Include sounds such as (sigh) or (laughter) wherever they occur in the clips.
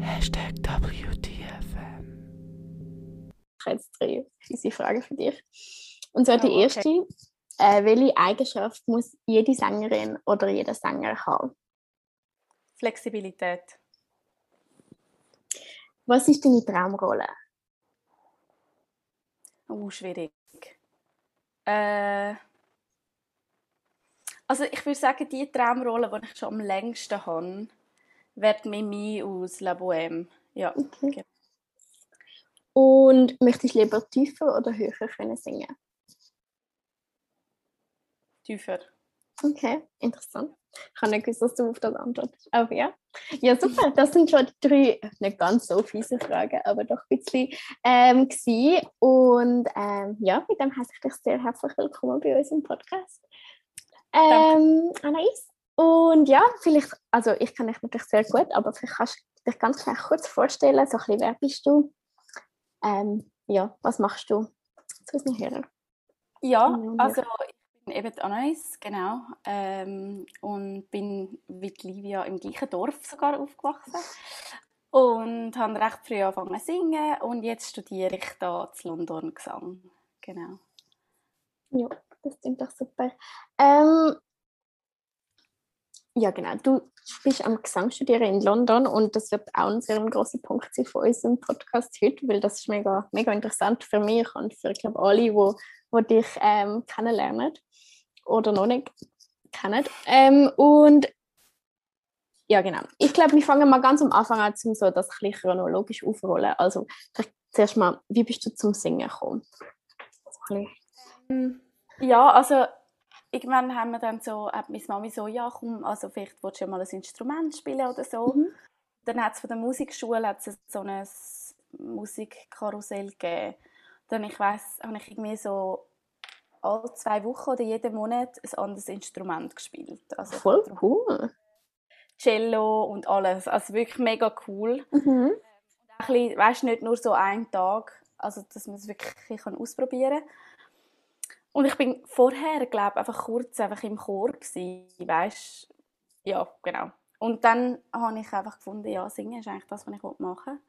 Hashtag WTFM. Ich habe jetzt drei fiese Fragen für dich. Und zwar die Oh, okay. erste. Äh, welche Eigenschaft muss jede Sängerin oder jeder Sänger haben? Flexibilität. Was ist deine Traumrolle? Oh, schwierig. Äh, also ich würde sagen, die Traumrolle, die ich schon am längsten habe, wird Mimi aus La Bohème. Ja, Okay. Genau. Und möchtest du lieber tiefer oder höher können singen? tiefer. Okay, interessant. Ich habe nicht gewusst, dass du auf das antwortest. Aber ja. Ja, super. Das sind schon die drei, nicht ganz so fiese Fragen, aber doch ein bisschen ähm, gewesen. Und ähm, ja, mit dem heiße ich dich sehr herzlich willkommen bei uns im Podcast. Ähm, Anais. Und ja, vielleicht, also ich kenne dich natürlich sehr gut, aber vielleicht kannst du dich ganz gleich kurz vorstellen, so ein bisschen, wer bist du? Ähm, ja, was machst du zu unseren Hörern? Ja, also ich bin eben Anais, genau. Ähm, und bin die Livia im gleichen Dorf sogar aufgewachsen. Und habe recht früh angefangen zu singen und jetzt studiere ich da zu London Gesang. Genau. Ja, das klingt doch super. Ähm, ja, genau. Du bist am Gesang studieren in London und das wird auch ein sehr grosser Punkt sein von unserem Podcast heute, weil das ist mega, mega interessant für mich und für glaube, alle, wo, wo dich ähm, kennenlernen oder noch nicht kennen. Ähm, und ja, genau. Ich glaube, wir fangen mal ganz am Anfang an, um so das ein bisschen chronologisch aufrollen. Also vielleicht zuerst mal, wie bist du zum Singen gekommen? Bisschen. Ja, also irgendwann haben wir dann so, hat meine Mami so, ja komm, also vielleicht willst du ja mal ein Instrument spielen oder so. Mhm. Dann hat es von der Musikschule hat's so ein Musikkarussell gegeben. Dann, ich weiss, habe ich irgendwie so alle zwei Wochen oder jeden Monat ein anderes Instrument gespielt. Also Voll cool. Cello und alles. Also wirklich mega cool. Mhm. Ein bisschen, weißt, nicht nur so einen Tag, also dass man es wirklich ausprobieren kann. Und ich bin vorher, glaube einfach kurz einfach im Chor gsi, weißt, ja, genau. Und dann habe ich einfach gefunden, ja, singen ist eigentlich das, was ich machen will.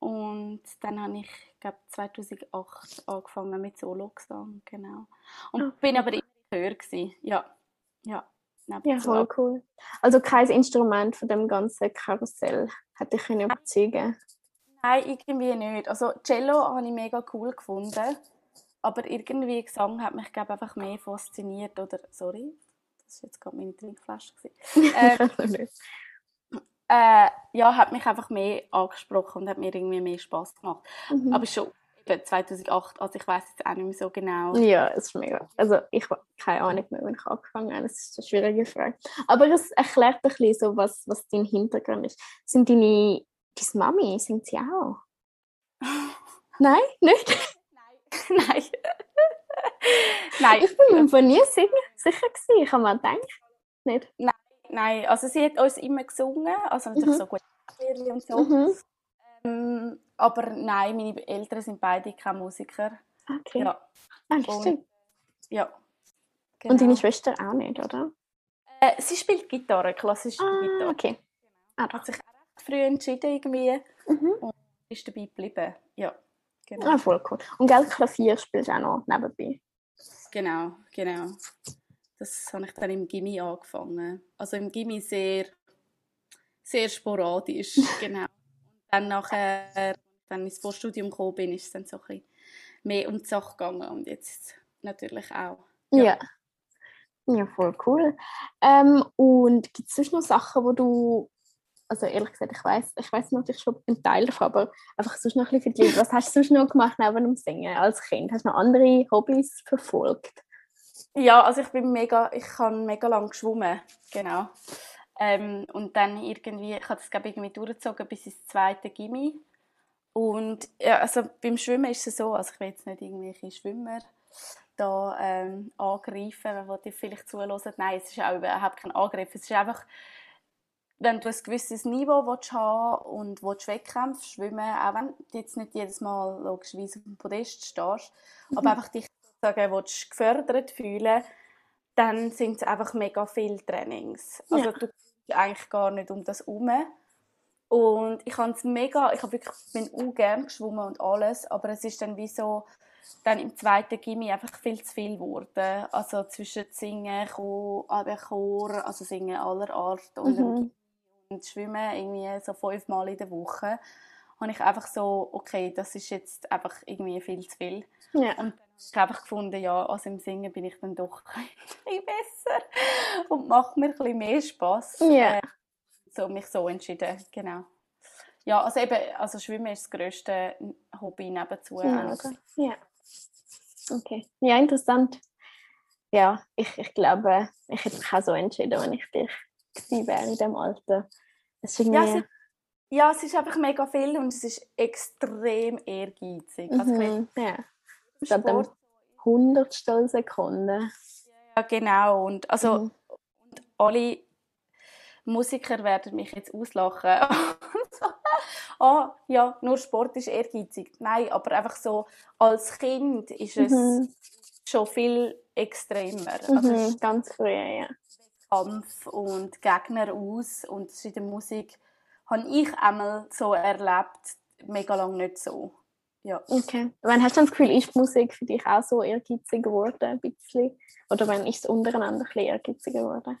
Und dann habe ich, glaube 2008 angefangen mit Solo-Gesang, genau. Und Ah, bin aber immer im Chor gsi, ja, ja. Ja, voll cool. Also kein Instrument von dem ganzen Karussell hätte ich überzeugen. Nein, irgendwie nicht. Also Cello habe ich mega cool gefunden, aber irgendwie Gesang hat mich glaube einfach mehr fasziniert oder sorry, das war jetzt gerade meine Trinkflasche. (laughs) Ähm, äh, ja, hat mich einfach mehr angesprochen und hat mir irgendwie mehr Spaß gemacht. Mhm. Aber schon eben 2008, also ich weiß jetzt auch nicht mehr so genau. ja, es ist mega. Also ich habe keine Ahnung mehr, wann ich angefangen habe. Das ist eine schwierige Frage. Aber es erklärt ein bisschen so, was, was dein Hintergrund ist. Sind deine, deine Mami, sind sie auch? (laughs) Nein, nicht? (laughs) Nein. Nein. Ich bin mir von nie sicher, sicher gewesen. Ich habe mir gedacht, nicht. Nein, also sie hat uns immer gesungen, also natürlich Mhm. so gut und so. Mhm. Ähm, aber nein, meine Eltern sind beide keine Musiker. Okay. Ja, Ah, Und- ja. Und deine Genau. Schwester auch nicht, oder? Äh, sie spielt Gitarre, klassische Ah, Gitarre. okay. Ah, Hat sich auch recht früh entschieden irgendwie Mhm. und ist dabei geblieben. Ja, genau. Ah, voll cool. Und gell, Klavier spielst du auch noch nebenbei. Genau, genau. Das habe ich dann im Gimmi angefangen. Also im Gimmi sehr, sehr sporadisch, (laughs) genau. Und dann nachher, dann ins Vorstudium gekommen bin, ist es dann so ein bisschen mehr um die Sache gegangen und jetzt natürlich auch. Ja. Ja. Ja, voll cool. Ähm, und gibt es sonst noch Sachen, wo du, also ehrlich gesagt, ich weiß, ich weiß natürlich schon einen Teil davon, aber einfach sonst noch ein bisschen für die Leute. Was hast du sonst noch gemacht neben dem Singen als Kind? Hast du noch andere Hobbys verfolgt? Ja, also ich bin mega, ich habe mega lang geschwommen, genau. Ähm, und dann irgendwie, ich habe das glaube ich irgendwie durchgezogen bis ins zweite Gimmi. Und ja, also beim Schwimmen ist es so, also ich will jetzt nicht irgendwelche Schwimmer da ähm, angreifen, wo die vielleicht zuhören. Nein, es ist auch überhaupt kein Angriff. Es ist einfach, wenn du ein gewisses Niveau willst haben und willst Wettkämpfe schwimmen, auch wenn du jetzt nicht jedes Mal logischerweise auf dem Podest stehst, aber einfach dich sozusagen willst gefördert fühlen, dann sind es einfach mega viele Trainings. Also Ja. du kommst eigentlich gar nicht um das herum. Und ich habe es mega, ich habe wirklich, bin auch gern geschwommen und alles, aber es ist dann wie so, dann im zweiten Gimmi einfach viel zu viel geworden. Also zwischen Singen, Chor, Chor, also Singen aller Art und, Mhm. Und Schwimmen irgendwie so fünfmal in der Woche, habe ich einfach so, okay, das ist jetzt einfach irgendwie viel zu viel. Ja. Und dann habe ich einfach gefunden, ja, also im Singen bin ich dann doch (laughs) ein bisschen besser und macht mir ein bisschen mehr Spass. Ja. Äh, so mich so entschieden, genau. Ja, also eben, also Schwimmen ist das grösste Hobby nebenzu. Ja, oder? ja. Okay. Ja, interessant. Ja, ich, ich glaube, ich hätte mich auch so entschieden, wenn ich dich gewesen wäre in diesem Alter. Es ist Ja, es ist, ja, es ist einfach mega viel und es ist extrem ehrgeizig. Also ich Mhm, ja. Statt dem Hundertstel Sekunde. ja, genau. Und, also, Mhm. und alle Musiker werden mich jetzt auslachen. (laughs) ah, ja, nur Sport ist ehrgeizig. Nein, aber einfach so, als Kind ist es Mhm. schon viel extremer. Also Mhm, ist ganz früh, ja. Kampf und Gegner aus und das in der Musik habe ich einmal so erlebt, mega lange nicht so. Ja. Okay. Wann hast du das Gefühl, ist die Musik für dich auch so ehrgeizig geworden, ein bisschen? Oder wann ist es untereinander ein bisschen ehrgeiziger geworden?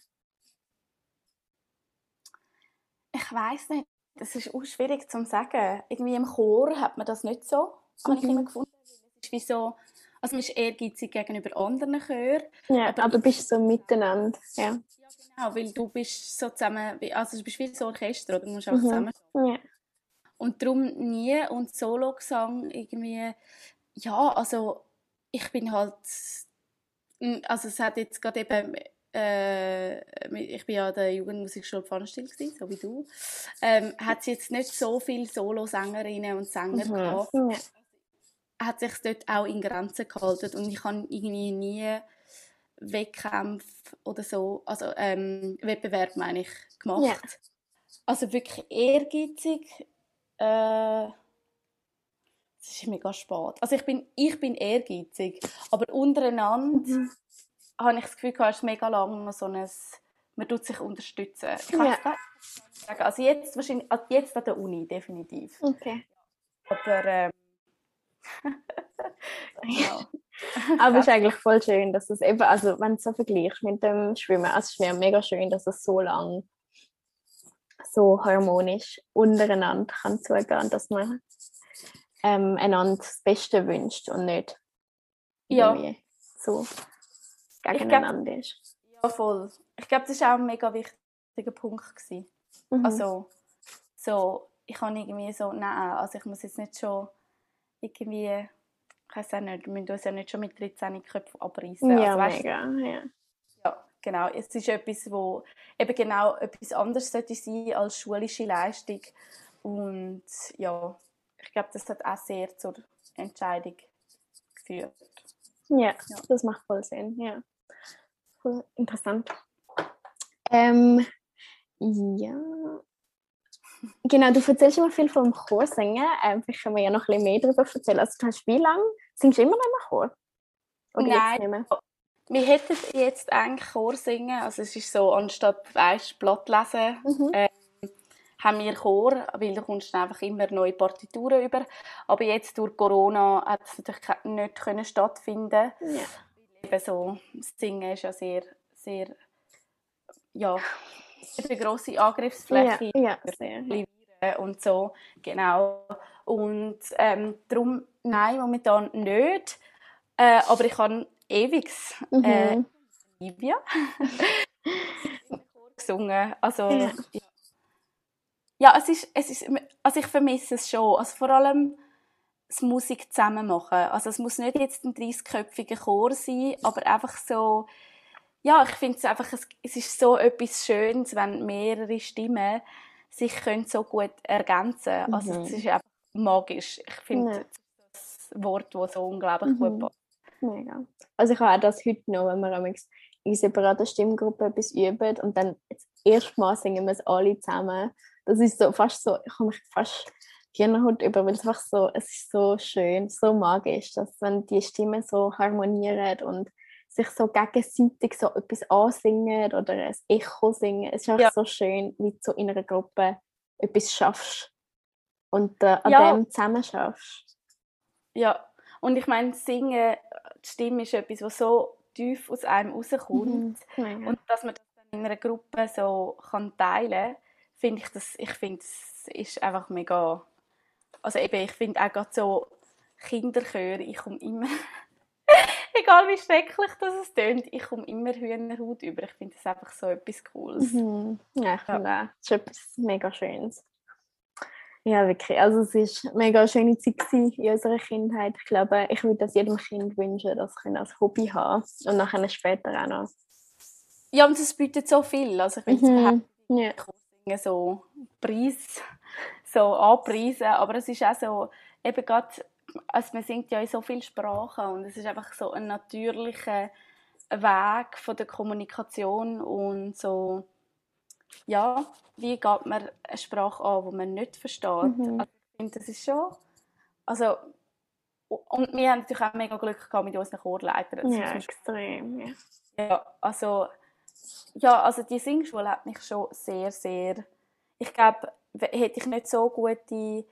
Ich weiß nicht, das ist auch schwierig zu sagen. Irgendwie im Chor hat man das nicht so, habe ich Mhm. immer gefunden. Es ist wie so, also man ist ehrgeizig gegenüber anderen Chören. Ja, Aber aber, bist so miteinander. Ja. Ja, genau, weil du bist so zusammen, also du bist wie so ein Orchester, oder? du musst einfach Mhm. zusammen ja. Und darum nie und Solo-Gesang irgendwie, ja, also ich bin halt, mm, also es hat jetzt gerade eben, äh, ich bin ja an der Jugendmusikschule Pfannenstiel gewesen, so wie du, ähm, hat es jetzt nicht so viele Solo-Sängerinnen und Sänger gehabt, Mhm. ja. Hat sich dort auch in Grenzen gehalten und ich habe irgendwie nie Wettkämpfe oder so, also ähm, Wettbewerb meine ich, gemacht. Ja. Also wirklich ehrgeizig, äh, es ist mega spät. Also ich bin, ich bin ehrgeizig, aber untereinander Mhm. habe ich das Gefühl, es ist mega lange noch so ein, man tut sich unterstützen. Ich kann Ja. es gar nicht sagen. Also jetzt wahrscheinlich, also jetzt an der Uni definitiv. Okay. Aber ähm, genau. (laughs) Aber es ist eigentlich voll schön, dass es eben, also wenn du es so vergleichst mit dem Schwimmen, also es ist mir mega schön, dass es so lang so harmonisch untereinander kann zugehen, dass man ähm, einander das Beste wünscht und nicht Ja. irgendwie so glaub- gegeneinander ist. Ja, voll. Ich glaube, das war auch ein mega wichtiger Punkt. Gewesen. Mhm. Also, so, ich kann irgendwie so, nein, also ich muss jetzt nicht schon irgendwie, ich weiß auch nicht, wir müssen uns ja nicht schon mit 13 Köpfen abreißen. ja, also, weißt, mega. Ja. ja, genau. Es ist etwas, wo eben genau etwas anderes sollte sein als schulische Leistung. Und ja, ich glaube, das hat auch sehr zur Entscheidung geführt. Ja, Ja. das macht voll Sinn. Ja. Voll interessant. Ähm, ja. Genau, du erzählst immer viel vom Chorsingen. Ähm, vielleicht können wir ja noch ein bisschen mehr darüber erzählen. Also, du hast wie lange? Singst du immer noch im Chor? Oder Nein. Wir hätten jetzt eigentlich Chor singen, also es ist so, anstatt weißt, Blatt lesen, Mhm. haben wir Chor, weil du kommst einfach immer neue Partituren über. Aber jetzt durch Corona hat es natürlich nicht können stattfinden. Ja. Eben so, das Singen ist ja sehr, sehr, ja, eine grosse Angriffsfläche Ja, ja, sehr. äh, und so, genau. Und ähm, darum, nein, momentan nicht. Äh, aber ich habe ewig Mhm. äh, Livia im Chor gesungen. Also, Ja. ja. ja, es ist, es ist, also ich vermisse es schon. Also vor allem das Musik zusammen machen. Also es muss nicht jetzt ein 30-köpfiger Chor sein, aber einfach so, ja, ich finde es einfach, es, es ist so etwas Schönes, wenn mehrere Stimmen sich können so gut ergänzen Also Mhm. es ist einfach magisch. Ich finde Ja. das Wort, das so unglaublich gut Mhm. passt. Mega. Also ich habe auch das heute noch, wenn wir in separater Stimmgruppe etwas üben und dann das erste Mal singen wir es alle zusammen. Das ist so fast so, ich komme mich fast Gänsehaut über, weil es einfach so, es ist so schön, so magisch, dass wenn die Stimmen so harmonieren und sich so gegenseitig so etwas ansingen oder ein Echo singen. Es ist einfach Ja. so schön, wie du so in einer Gruppe etwas schaffst und äh, an Ja. dem zusammen schaffst. Ja, und ich meine, Singen, die Stimme ist etwas, was so tief aus einem rauskommt. Mhm. Und dass man das in einer Gruppe so kann teilen kann, finde ich, das, ich finde, es ist einfach mega... Also eben, ich finde auch gerade so Kinderchöre, ich komme immer... (laughs) Egal wie schrecklich das es tönt, ich komme immer Hühnerhaut über. Ich finde das einfach so etwas Cooles. Mhm. Ja, ich finde auch. Das ist etwas mega Schönes. Ja, wirklich. Also es war eine mega schöne Zeit in unserer Kindheit. Ich glaube, ich würde das jedem Kind wünschen, das können als Hobby haben und nachher später auch noch. Ja, und es bietet so viel. Also ich will es überhaupt Mhm. Ja. So Preis so anpreisen, aber es ist auch so, eben gerade, also man singt ja in so vielen Sprachen und es ist einfach so ein natürlicher Weg von der Kommunikation und so, ja, wie geht man eine Sprache an, die man nicht versteht. Mhm. Also ich finde, das ist schon, also, und wir haben natürlich auch mega Glück gehabt mit unseren Chorleitern. Das Ja, extrem. Ja. ja, also, ja, also die Singschule hat mich schon sehr, sehr. Ich glaube, hätte ich nicht so gute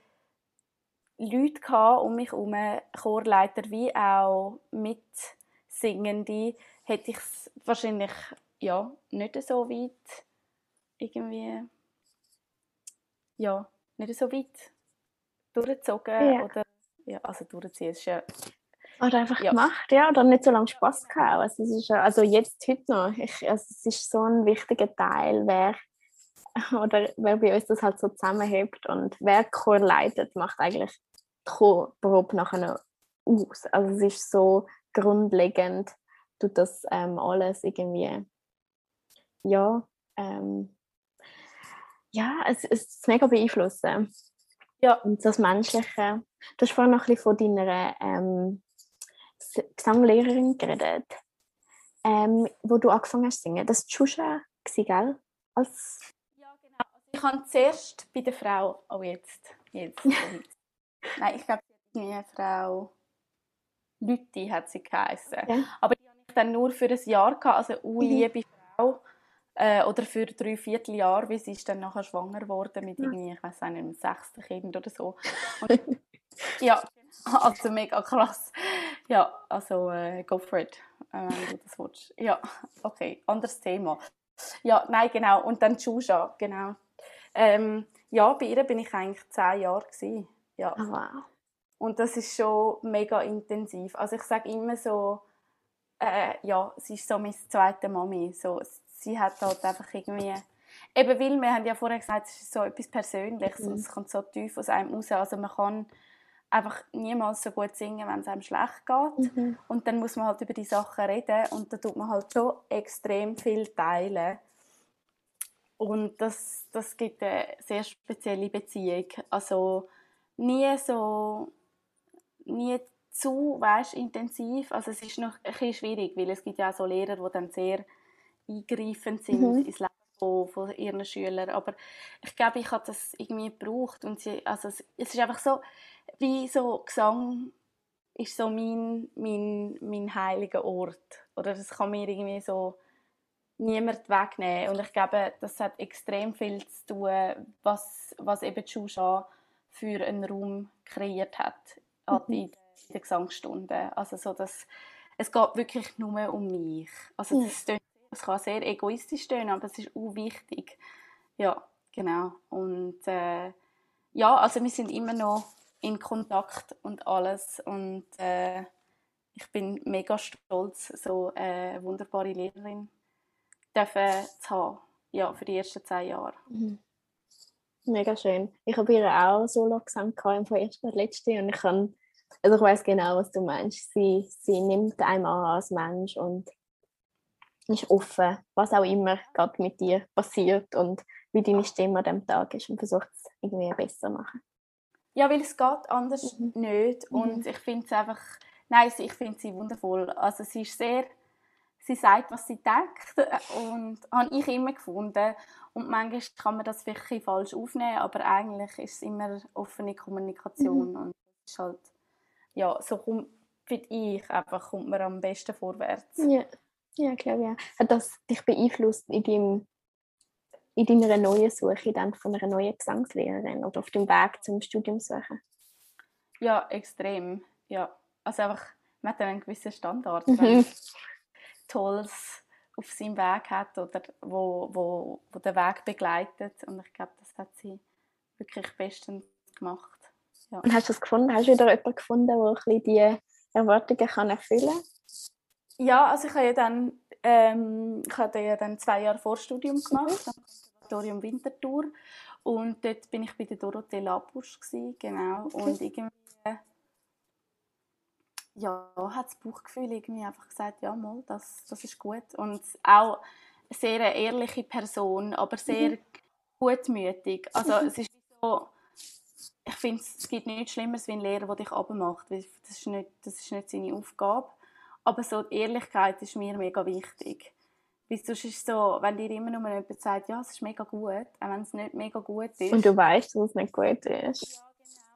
Leute gehabt um mich herum, Chorleiter wie auch Mitsingende, hätte ich es wahrscheinlich ja, nicht so weit irgendwie. Ja, nicht so weit durchgezogen. Ja. Oder, ja, also durchziehen ist ja. Oder einfach Ja. gemacht, ja, oder nicht so lange Spaß gehabt. Also, es ist, also jetzt, heute noch, ich, also es ist so ein wichtiger Teil, wer, (laughs) oder wer bei uns das halt so zusammenhebt und wer Chor leitet, macht eigentlich die Chorprobe nachher aus. Also es ist so grundlegend, tut das ähm, alles irgendwie, ja, ähm, ja, es, es ist mega beeinflussen. Ja. Und das Menschliche. Du hast vorhin noch ein bisschen von deiner ähm, Gesanglehrerin geredet, ähm, wo du angefangen hast zu singen. Das war gewesen, gell? Als, Ja, genau. Also ich habe zuerst bei der Frau, oh jetzt, jetzt, (laughs) jetzt. Nein, ich glaube, irgendwie Frau Lütti hat sie geheißen. Ja. Aber die habe ich dann nur für ein Jahr gehabt, also eine Mhm. liebe Frau. Äh, oder für drei Vierteljahr, weil sie ist dann nachher schwanger geworden mit irgendwie, ich weiß nicht, einem sechsten Kind oder so. (laughs) Und, ja, also mega krass. Ja, also äh, go for it, äh, wenn du das willst. Ja, okay, anderes Thema. Ja, nein, genau. Und dann Chusha, genau. Ähm, ja, bei ihr bin ich eigentlich zehn Jahre gewesen. Ja. oh, wow. Und das ist schon mega intensiv. Also ich sage immer so, äh, ja, sie ist so meine zweite Mami. So, sie hat halt einfach irgendwie, eben weil wir haben ja vorher gesagt, es ist so etwas Persönliches Mhm. und es kommt so tief aus einem raus. Also man kann einfach niemals so gut singen, wenn es einem schlecht geht. Mhm. Und dann muss man halt über die Sachen reden und da tut man halt schon extrem viel teilen. Und das, das gibt eine sehr spezielle Beziehung. Also nie so, nie zu weißt, intensiv. Also es ist noch ein bisschen schwierig, weil es gibt ja auch so Lehrer, die dann sehr eingreifend sind Mhm. ins Leben von, von ihren Schülern. Aber ich glaube, ich habe das irgendwie gebraucht. Und sie, also es, es ist einfach so, wie so Gesang ist so mein, mein, mein heiliger Ort. Oder das kann mir irgendwie so niemand wegnehmen. Und ich glaube, das hat extrem viel zu tun, was, was eben die Shusha für einen Raum kreiert hat Mhm. in in der Gesangsstunde. Also so, dass es geht wirklich nur um mich. Also Ja. das, tönt- es kann sehr egoistisch tönen, aber es ist auch wichtig. Ja, genau. Und äh, ja, also wir sind immer noch in Kontakt und alles und äh, ich bin mega stolz, so eine wunderbare Lehrerin dürfen zu haben. Ja, für die ersten zehn Jahre. Mhm. Mega schön. Ich habe ihr auch Solo-Gesang gehabt, im ersten und letzten und ich kann, also ich weiß genau, was du meinst. Sie, sie nimmt einem an als Mensch und ist offen, was auch immer gerade mit dir passiert und wie deine Stimme an dem Tag ist und versucht es irgendwie besser zu machen. Ja, weil es geht anders Mhm. nicht. Mhm. Und ich finde es einfach, nein, ich finde sie wundervoll. Also sie ist sehr, sie sagt, was sie denkt (laughs) und habe ich immer gefunden. Und manchmal kann man das bisschen falsch aufnehmen, aber eigentlich ist es immer offene Kommunikation und es ist halt, ja, so komm, finde ich, einfach kommt man am besten vorwärts. Ja, ja glaube auch. Hat das dich beeinflusst in, deinem, in deiner neuen Suche dann von einer neuen Gesangslehrerin oder auf dem Weg zum Studium suchen? Ja, extrem. Ja, also einfach, man hat einen gewissen Standard, Mhm. Tolles auf seinem Weg hat oder wo, wo, wo den Weg begleitet und ich glaube, das hat sie wirklich bestens gemacht. Ja. Und hast du das gefunden? Hast du wieder jemanden gefunden, der ein bisschen die Erwartungen kann erfüllen kann? Ja, also ich habe ja dann, ähm, ich habe ja dann zwei Jahre Vorstudium gemacht am Konservatorium Winterthur und dort bin ich bei der Dorothee Labusch gsi, genau und irgendwie ja hat das Bauchgefühl irgendwie einfach gesagt, ja mal, das, das ist gut und auch eine sehr eine ehrliche Person, aber sehr gutmütig. Also (laughs) es ist so, ich finde, es gibt nichts Schlimmeres wie ein Lehrer, der dich abmacht, das ist nicht, das ist nicht seine Aufgabe. Aber so die Ehrlichkeit ist mir mega wichtig. Weil sonst ist so, wenn dir immer nur jemand sagt, ja, es ist mega gut, auch wenn es nicht mega gut ist. Und du weißt, dass es nicht gut ist.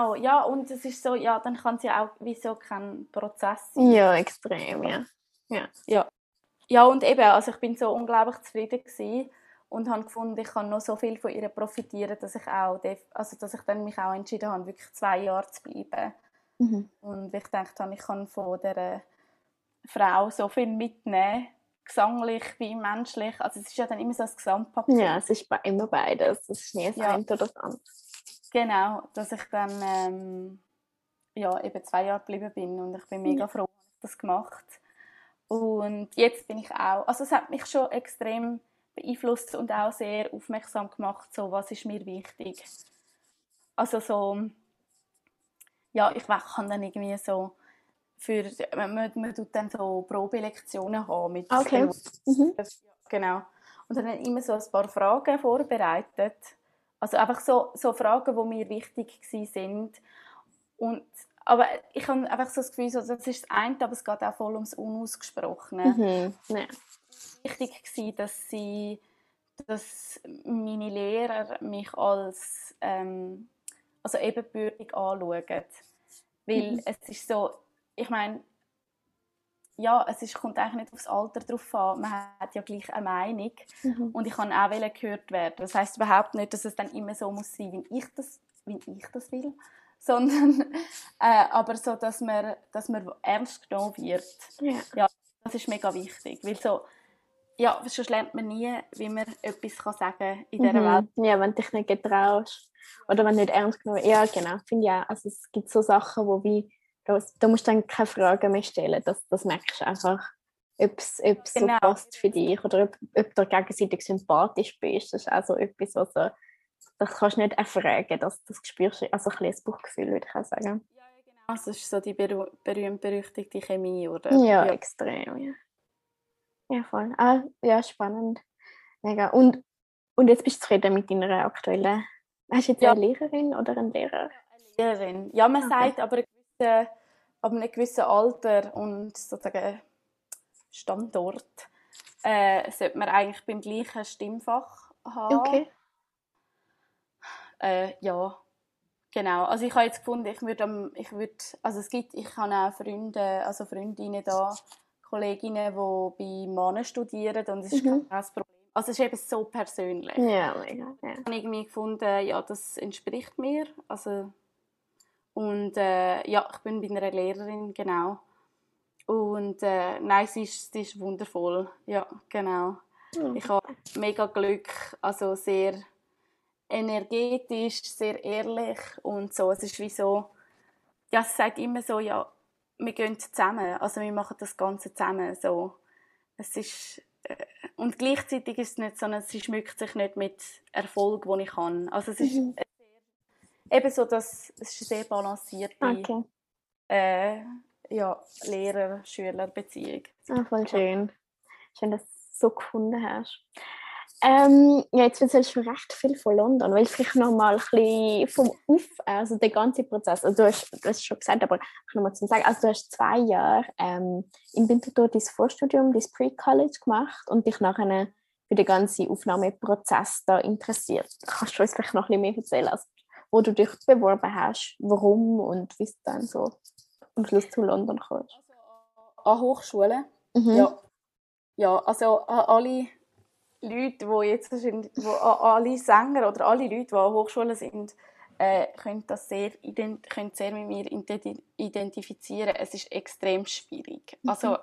Oh, ja, und es ist so, ja, dann kann es ja auch wieso kein Prozess sein. Ja, extrem, ja. Ja, und eben, also ich bin so unglaublich zufrieden gewesen und habe gefunden, ich kann noch so viel von ihr profitieren, dass ich auch, also dass ich dann mich auch entschieden habe, wirklich zwei Jahre zu bleiben. Mhm. Und ich gedacht habe, ich kann von dieser Frau so viel mitnehmen, gesanglich wie menschlich. Also es ist ja dann immer so ein Gesamtpaket. Ja, es ist immer beides. Es ist nie das Ja. eine oder das andere. Genau, dass ich dann ähm, ja, eben zwei Jahre geblieben bin und ich bin mega froh, dass ich das gemacht Und jetzt bin ich auch, also es hat mich schon extrem beeinflusst und auch sehr aufmerksam gemacht, so was ist mir wichtig. Also so, ja, ich kann dann irgendwie so für, man, man, man tut dann so Probelektionen haben mit Okay. Mhm. Genau. Und dann immer so ein paar Fragen vorbereitet. Also einfach so, so Fragen, die mir wichtig sind. Und, aber ich habe einfach so das Gefühl, so, das ist das eine, aber es geht auch voll ums Unausgesprochene. Mhm. Ja. Wichtig gewesen, dass sie, dass meine Lehrer mich als ähm, also ebenbürtig anschauen. Weil Mhm. es ist so, ich meine, ja, es ist, kommt eigentlich nicht aufs Alter drauf an. Man hat ja gleich eine Meinung. Mhm. Und ich kann auch gehört werden. Das heißt überhaupt nicht, dass es dann immer so muss sein, wie ich das, wie ich das will, (laughs) sondern äh, aber so, dass man, dass man ernst genommen wird. Ja. Das ist mega wichtig, weil so, ja, sonst lernt man nie, wie man etwas kann sagen in dieser Welt. Mhm. Ja, wenn du dich nicht getraust. Oder wenn du nicht ernst genommen Ja, genau. Finde ich auch. Also es gibt so Sachen, wo wie, da, musst du dann keine Fragen mehr stellen. Das, das merkst du einfach, ob es Genau. so passt für dich oder ob, ob du gegenseitig sympathisch bist. Das ist auch so etwas, was so, das kannst du nicht erfragen. Das, das spürst du, also ein bisschen das Bauchgefühl, würde ich auch sagen. Ja, ja, genau. Das ist so die berüh- berühmt-berüchtigte Chemie, oder? Ja, extrem, ja. Ja, voll. Ah, ja, spannend. Mega. Und, und jetzt bist du zufrieden mit deiner aktuellen... Hast du jetzt Ja. eine Lehrerin oder einen Lehrer? Lehrerin. Ja, man Okay. sagt aber gewisse, ab einem gewissen Alter und sozusagen Standort äh, sollte man eigentlich beim gleichen Stimmfach haben. Okay. Äh, ja, genau. Also ich habe jetzt gefunden, ich würde, ich würde, also es gibt, ich habe auch Freunde, also Freundinnen da, Kolleginnen, die bei Männern studieren und es ist Mhm. kein Problem. Also es ist eben so persönlich. Ja, mega. Ja. Ich habe irgendwie gefunden, ja, das entspricht mir. Also, und äh, ja, ich bin bei einer Lehrerin, genau. Und äh, nein, sie ist, sie ist wundervoll. Ja, genau. Mhm. Ich habe mega Glück, also sehr energetisch, sehr ehrlich und so. Es ist wie so, ja, sie sagt immer so, ja, wir gehen zusammen, also wir machen das Ganze zusammen, so. Es ist, äh, und gleichzeitig ist es nicht so, sie schmückt sich nicht mit Erfolg, den ich habe. Also es ist Mhm. Eben so, dass es ist eine sehr balancierte Okay. äh, ja, Lehrer-Schüler-Beziehung. Ah, voll schön. Schön, dass du es so gefunden hast. Ähm, ja, jetzt erzählst du recht viel von London. Willst du vielleicht noch mal ein bisschen vom Auf, also den ganzen Prozess, also du hast, es schon gesagt, aber ich noch mal zum Sagen, also du hast zwei Jahre ähm, in Winterthur dein Vorstudium, dein Pre-College gemacht und dich nachher für den ganzen Aufnahmeprozess da interessiert. Kannst du uns vielleicht noch ein bisschen mehr erzählen, also, wo du dich beworben hast, warum und wie es dann so am Schluss zu London kommst? Also an Hochschulen. Mhm. Ja. Ja, also an alle Leute, die jetzt wo, an alle Sänger oder alle Leute, die an Hochschulen sind, äh, können das sehr, können sehr mit mir identi- identifizieren. Es ist extrem schwierig. Mhm. Also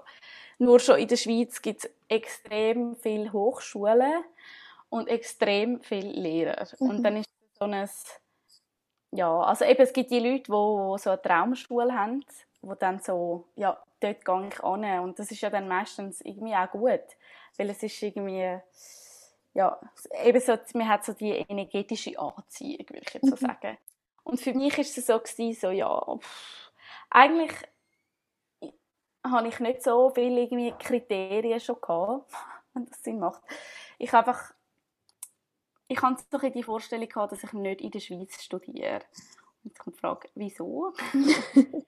nur schon in der Schweiz gibt es extrem viele Hochschulen und extrem viele Lehrer. Mhm. Und dann ist so ein ja, also eben, es gibt die Leute, die, die so eine Traumschule haben, wo dann so, ja, dort gehe ich an und das ist ja dann meistens irgendwie auch gut, weil es ist irgendwie, ja, eben so, man hat so die energetische Anziehung, würde ich jetzt so Mhm. sagen. Und für mich ist es so gewesen, so, ja, pff, eigentlich habe ich nicht so viele irgendwie Kriterien schon gehabt, (laughs) wenn das Sinn macht. Ich habe einfach ich hatte so die Vorstellung, gehabt, dass ich nicht in der Schweiz studiere. Und jetzt kommt die Frage, wieso? (laughs) Nein,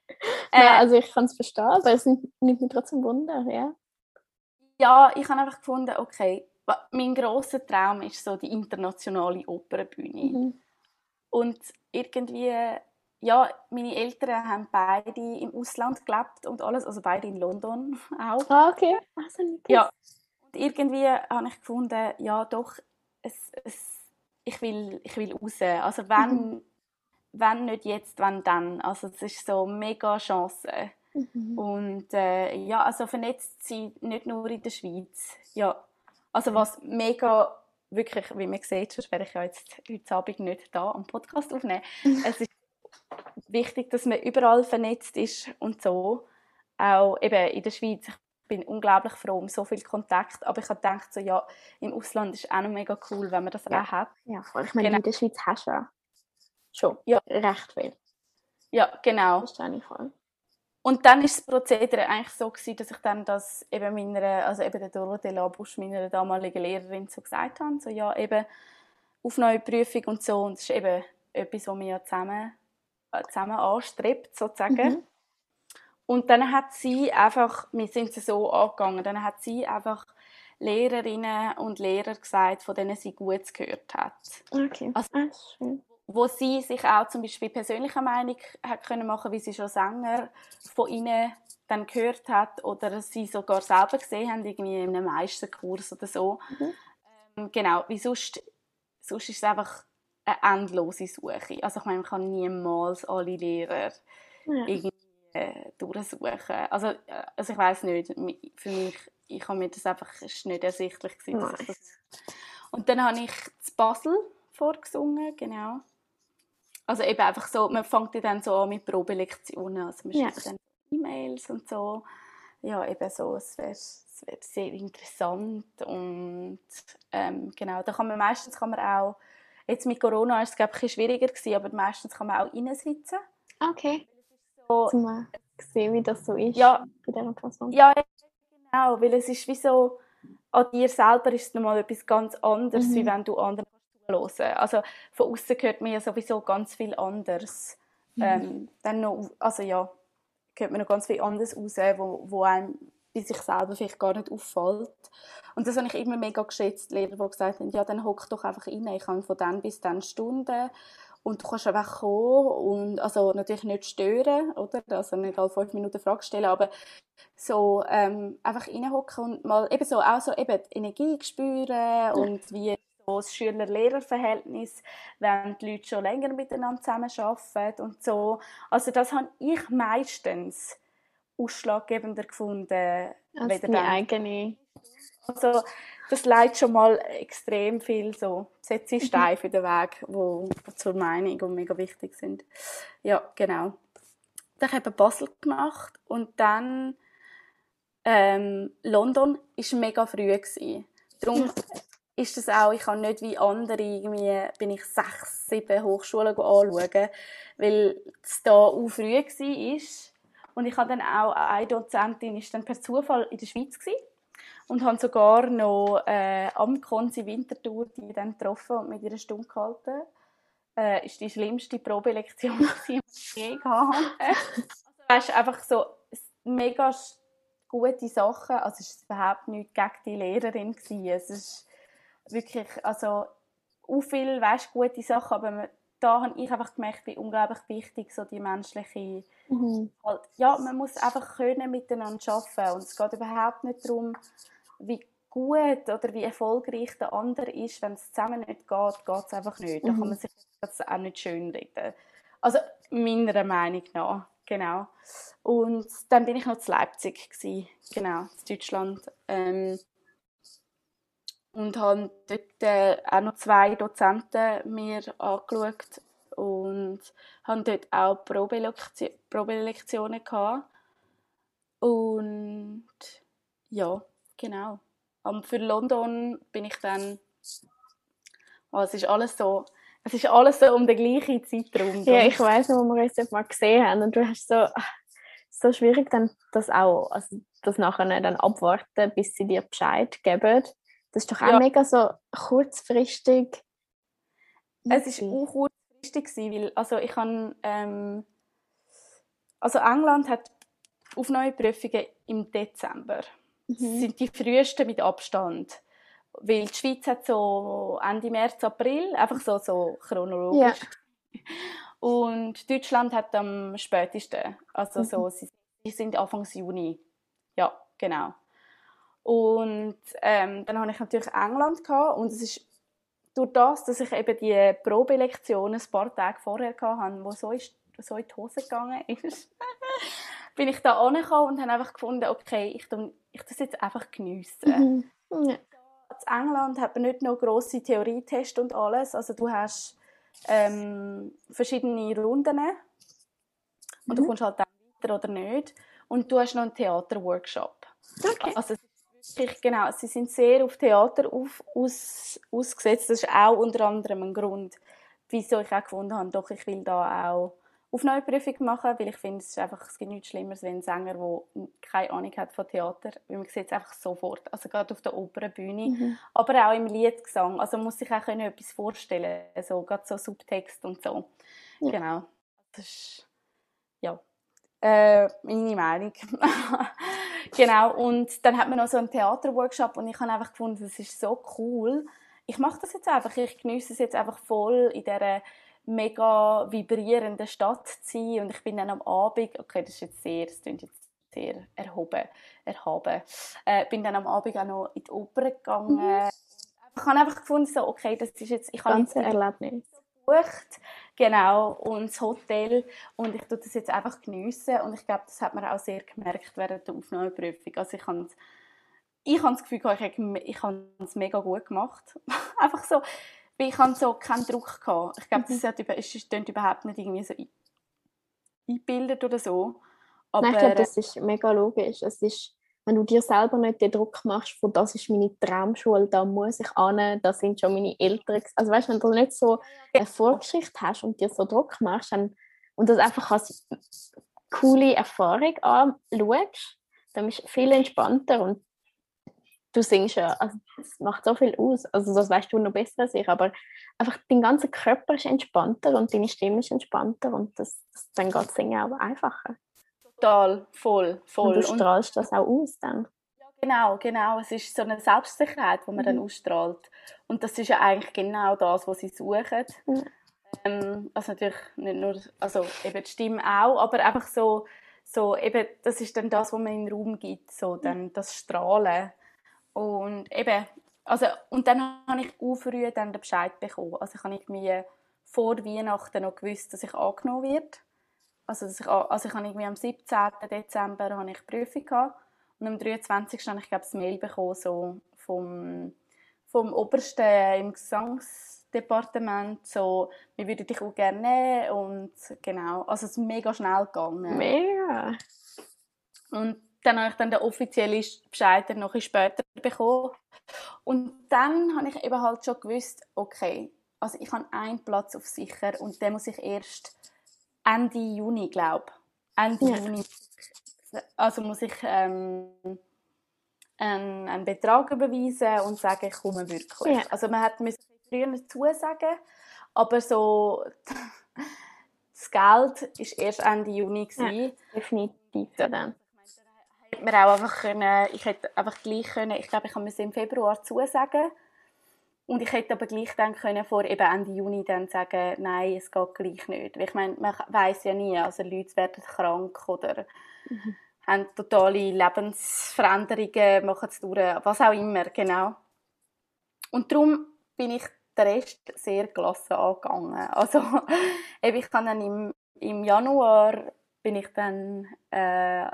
Äh, also ich kann es verstehen, aber es nimmt mich trotzdem Wunder, ja. ja, ich habe einfach gefunden, okay, mein grosser Traum ist so die internationale Opernbühne. Mhm. Und irgendwie, ja, meine Eltern haben beide im Ausland gelebt und alles, also beide in London (laughs) auch. Ah, okay. Also Ja. Und irgendwie habe ich gefunden, ja doch, es, es, ich, will, ich will raus. Also wenn, wenn nicht jetzt, wenn dann. Also es ist so eine mega Chance. Mhm. Und äh, ja, also vernetzt sein, nicht nur in der Schweiz. Ja, also was mega, wirklich, wie man sieht, sonst wäre ich ja jetzt heute Abend nicht da am Podcast aufnehmen. (laughs) es ist wichtig, dass man überall vernetzt ist und so. Auch eben in der Schweiz. Ich bin unglaublich froh um so viel Kontakt, aber ich habe gedacht, so, ja, im Ausland ist auch noch mega cool, wenn man das Ja. auch hat. Ja, voll. Ich meine, Genau. in der Schweiz hast du ja schon Ja. recht viel. Ja, genau. Verstehe ich voll. Und dann ist das Prozedere eigentlich so gewesen, dass ich dann das eben meiner, also eben der Dorothee Labusch, meiner damaligen Lehrerin, so gesagt habe, so ja eben Aufnahmeprüfung und so und das ist eben etwas, was wir ja zusammen, äh, zusammen anstrebt, sozusagen. Mhm. Und dann hat sie einfach, wir sind sie so angegangen, dann hat sie einfach Lehrerinnen und Lehrer gesagt, von denen sie Gutes gehört hat. Okay. Also- ah, schön. wo sie sich auch zum Beispiel persönliche Meinung hat können machen, wie sie schon Sänger von ihnen dann gehört hat oder sie sogar selber gesehen haben, irgendwie in einem Meisterkurs oder so. Mhm. Ähm, genau, wie sonst, sonst ist es einfach eine endlose Suche. Also ich meine, man kann niemals alle Lehrer Ja. irgendwie durchsuchen. Also, äh, also ich weiß nicht, für mich, ich habe mir das einfach, ist nicht ersichtlich gewesen, dass das und dann habe ich das Basel vorgesungen, genau. Also eben einfach so, man fängt ja dann so an mit Probelektionen, also man Ja. schreibt dann E-Mails und so. Ja, eben so, es wäre wär sehr interessant und ähm, genau, da kann man meistens kann man auch, jetzt mit Corona ist es glaube ich schwieriger gewesen, aber meistens kann man auch reinsitzen. Okay. Mal sehen, wie das so ist Ja. bei dieser Person. Ja, genau, weil es ist wie so, an dir selber ist es nochmal etwas ganz anderes, Mhm. wie wenn du anderen zuhören Also von außen hört man ja sowieso ganz viel anderes. Mhm. Ähm, dann noch, also ja, hört man noch ganz viel anderes raus, wo, wo einem bei sich selber vielleicht gar nicht auffällt. Und das habe ich immer mega geschätzt, Lehrer, die gesagt haben, ja, dann hock doch einfach rein, ich habe von dann bis dann Stunden und du kannst einfach kommen und also natürlich nicht stören, oder? Also nicht alle fünf Minuten Fragen stellen, aber so ähm, einfach reinhocken und mal eben so auch so eben die Energie spüren und wie so das Schüler-Lehrer-Verhältnis, wenn die Leute schon länger miteinander zusammenarbeiten und so. Also das habe ich meistens ausschlaggebender gefunden, Als deine dann eigene. also, das leitet schon mal extrem viel so Sätze Steine für den Weg, wo, wo zur Meinung und mega wichtig sind. Ja, genau. Dann habe ich Basel gemacht und dann ähm, London ist mega früh gewesen. Darum ist das auch, ich kann nicht wie andere irgendwie, bin ich sechs, sieben Hochschulen anschauen, weil es da auch früh war. Und ich habe dann auch, eine Dozentin ist dann per Zufall in der Schweiz gewesen und habe sogar noch äh, am Konzi Winterthur die dann getroffen und mit ihr eine Stunde gehalten. Äh, ist die schlimmste Probelektion, (laughs) die ich je gehabt habe. Also, weißt, einfach so mega gute Sachen. Also es ist überhaupt nicht gegen die Lehrerin gewesen. Es ist wirklich, also auch viel, weißt, gute Sachen, aber man, da habe ich einfach gemerkt, wie unglaublich wichtig so die menschliche Mhm. halt, ja, man muss einfach können miteinander arbeiten und es geht überhaupt nicht darum, wie gut oder wie erfolgreich der andere ist, wenn es zusammen nicht geht, geht es einfach nicht. Da kann Mhm. man sich das auch nicht schön reden. Also meiner Meinung nach, genau. Und dann bin ich noch zu Leipzig gewesen, genau, in Deutschland. Ähm, und habe dort äh, auch noch zwei Dozenten mir angeschaut und habe dort auch Probelektion, Probelektionen gehabt. Und ja, genau. Und für London bin ich dann, oh, es ist alles so, es ist alles so um den gleichen Zeitraum. Ja, ich weiß noch, wo wir uns mal gesehen haben und du hast so, so schwierig dann das auch, also das nachher dann abwarten, bis sie dir Bescheid geben. Das ist doch auch Ja. mega so kurzfristig. Es ist auch kurzfristig weil also ich habe, ähm, also England hat Aufnahmeprüfungen im Dezember. Das Mhm. sind die frühesten mit Abstand. Weil die Schweiz hat so Ende März, April, einfach so, so chronologisch. (laughs) Und Deutschland hat am spätesten. Also Mhm. so, sie, sind Anfang Juni. Ja, genau. Und ähm, dann hatte ich natürlich England gehabt, und es ist durch das, dass ich eben die Probelektion ein paar Tage vorher hatte, wo so, ist, so in die Hose gegangen ist, bin ich da angekommen und habe einfach gefunden, okay, ich ich das jetzt einfach geniessen. Mhm. Ja. In England hat man nicht noch grosse Theorietests und alles. Also du hast ähm, verschiedene Runden und du Mhm. kommst halt dann weiter oder nicht. Und du hast noch einen Theaterworkshop. Okay. Also wirklich, genau, sie sind sehr auf Theater auf, aus, ausgesetzt. Das ist auch unter anderem ein Grund, wieso ich auch gefunden habe, doch ich will da auch Aufnahmeprüfung machen, weil ich finde, es ist einfach, es gibt nichts Schlimmeres, wenn ein Sänger, der keine Ahnung hat von Theater, weil man sieht es einfach sofort, also gerade auf der Opernbühne, Mhm. aber auch im Liedgesang, also man muss sich auch können etwas vorstellen, also gerade so Subtext und so. Ja. Genau. Das ist, ja, äh, meine Meinung. (laughs) genau, und dann hat man noch so einen Theaterworkshop und ich habe einfach gefunden, das ist so cool. Ich mache das jetzt einfach, ich genieße es jetzt einfach voll in dieser mega vibrierenden Stadt zu sein und ich bin dann am Abend, okay, das ist jetzt sehr, das klingt jetzt sehr erhoben, erhaben, äh, bin dann am Abend auch noch in die Oper gegangen. Mhm. Ich habe einfach gefunden, so, okay, das ist jetzt, ich habe jetzt Erlebnis. gebucht, genau, und das Hotel und ich tue das jetzt einfach geniessen und ich glaube, das hat man auch sehr gemerkt während der Aufnahmeprüfung. Also ich habe ich habe das Gefühl, ich habe ich habe es mega gut gemacht. (laughs) einfach so, ich habe so keinen Druck gehabt. Ich glaube, das über- ist- klingt überhaupt nicht irgendwie so ein- eingebildet oder so. Aber Nein, ich glaube, das ist mega logisch. Es ist, wenn du dir selber nicht den Druck machst, von das ist meine Traumschule, da muss ich an, da sind schon meine Eltern. gewesen». Also weißt, wenn du nicht so eine Vorgeschichte hast und dir so Druck machst dann, und das einfach als coole Erfahrung anschaust, dann bist du viel entspannter und du singst ja, also das macht so viel aus. Also das weißt du noch besser als ich, aber einfach dein ganzer Körper ist entspannter und deine Stimme ist entspannter und das, das dann geht Singen auch einfacher. total, voll, Und voll. du strahlst das auch aus dann. Genau, genau. Es ist so eine Selbstsicherheit, die man dann Mhm. ausstrahlt. Und das ist ja eigentlich genau das, was sie suchen. Ja. Ähm, also natürlich nicht nur, also eben die Stimme auch, aber einfach so, so eben, das ist dann das, was man in den Raum gibt, so dann das Strahlen. Und eben, also, und dann habe ich auch früh dann den Bescheid bekommen. Also ich habe irgendwie vor Weihnachten noch gewusst, dass ich angenommen werde. Also, dass ich, also ich habe irgendwie am 17. Dezember habe ich Prüfung gehabt. Und am 23. habe ich, glaube ich, ein Mail bekommen, so vom, vom Obersten im Gesangsdepartement, so, wir würden dich auch gerne nehmen. Und genau, also es ist mega schnell gegangen. Mega. Und dann habe ich dann den offiziellen Bescheid noch ein später bekommen. Und dann habe ich eben halt schon gewusst, okay, also ich habe einen Platz auf sicher und den muss ich erst Ende Juni, glaube Ende Ja. Juni. Also muss ich ähm, einen, einen Betrag überweisen und sagen, ich komme wirklich. Ja. Also man hat müssen früher zusagen, aber so (laughs) das Geld ist erst Ende Juni gewesen. Definitiv ja, dann. Hätte man auch einfach können, ich hätte einfach gleich können, ich glaube, ich musste im Februar zusagen und ich hätte aber gleich dann können vor eben Ende Juni dann sagen, nein, es geht gleich nicht. Weil ich meine, man weiß ja nie, also Leute werden krank oder mhm. haben totale Lebensveränderungen, machen es durch, was auch immer, genau. Und darum bin ich den Rest sehr gelassen angegangen. Also (laughs) eben, ich kann dann im, im Januar bin ich dann äh,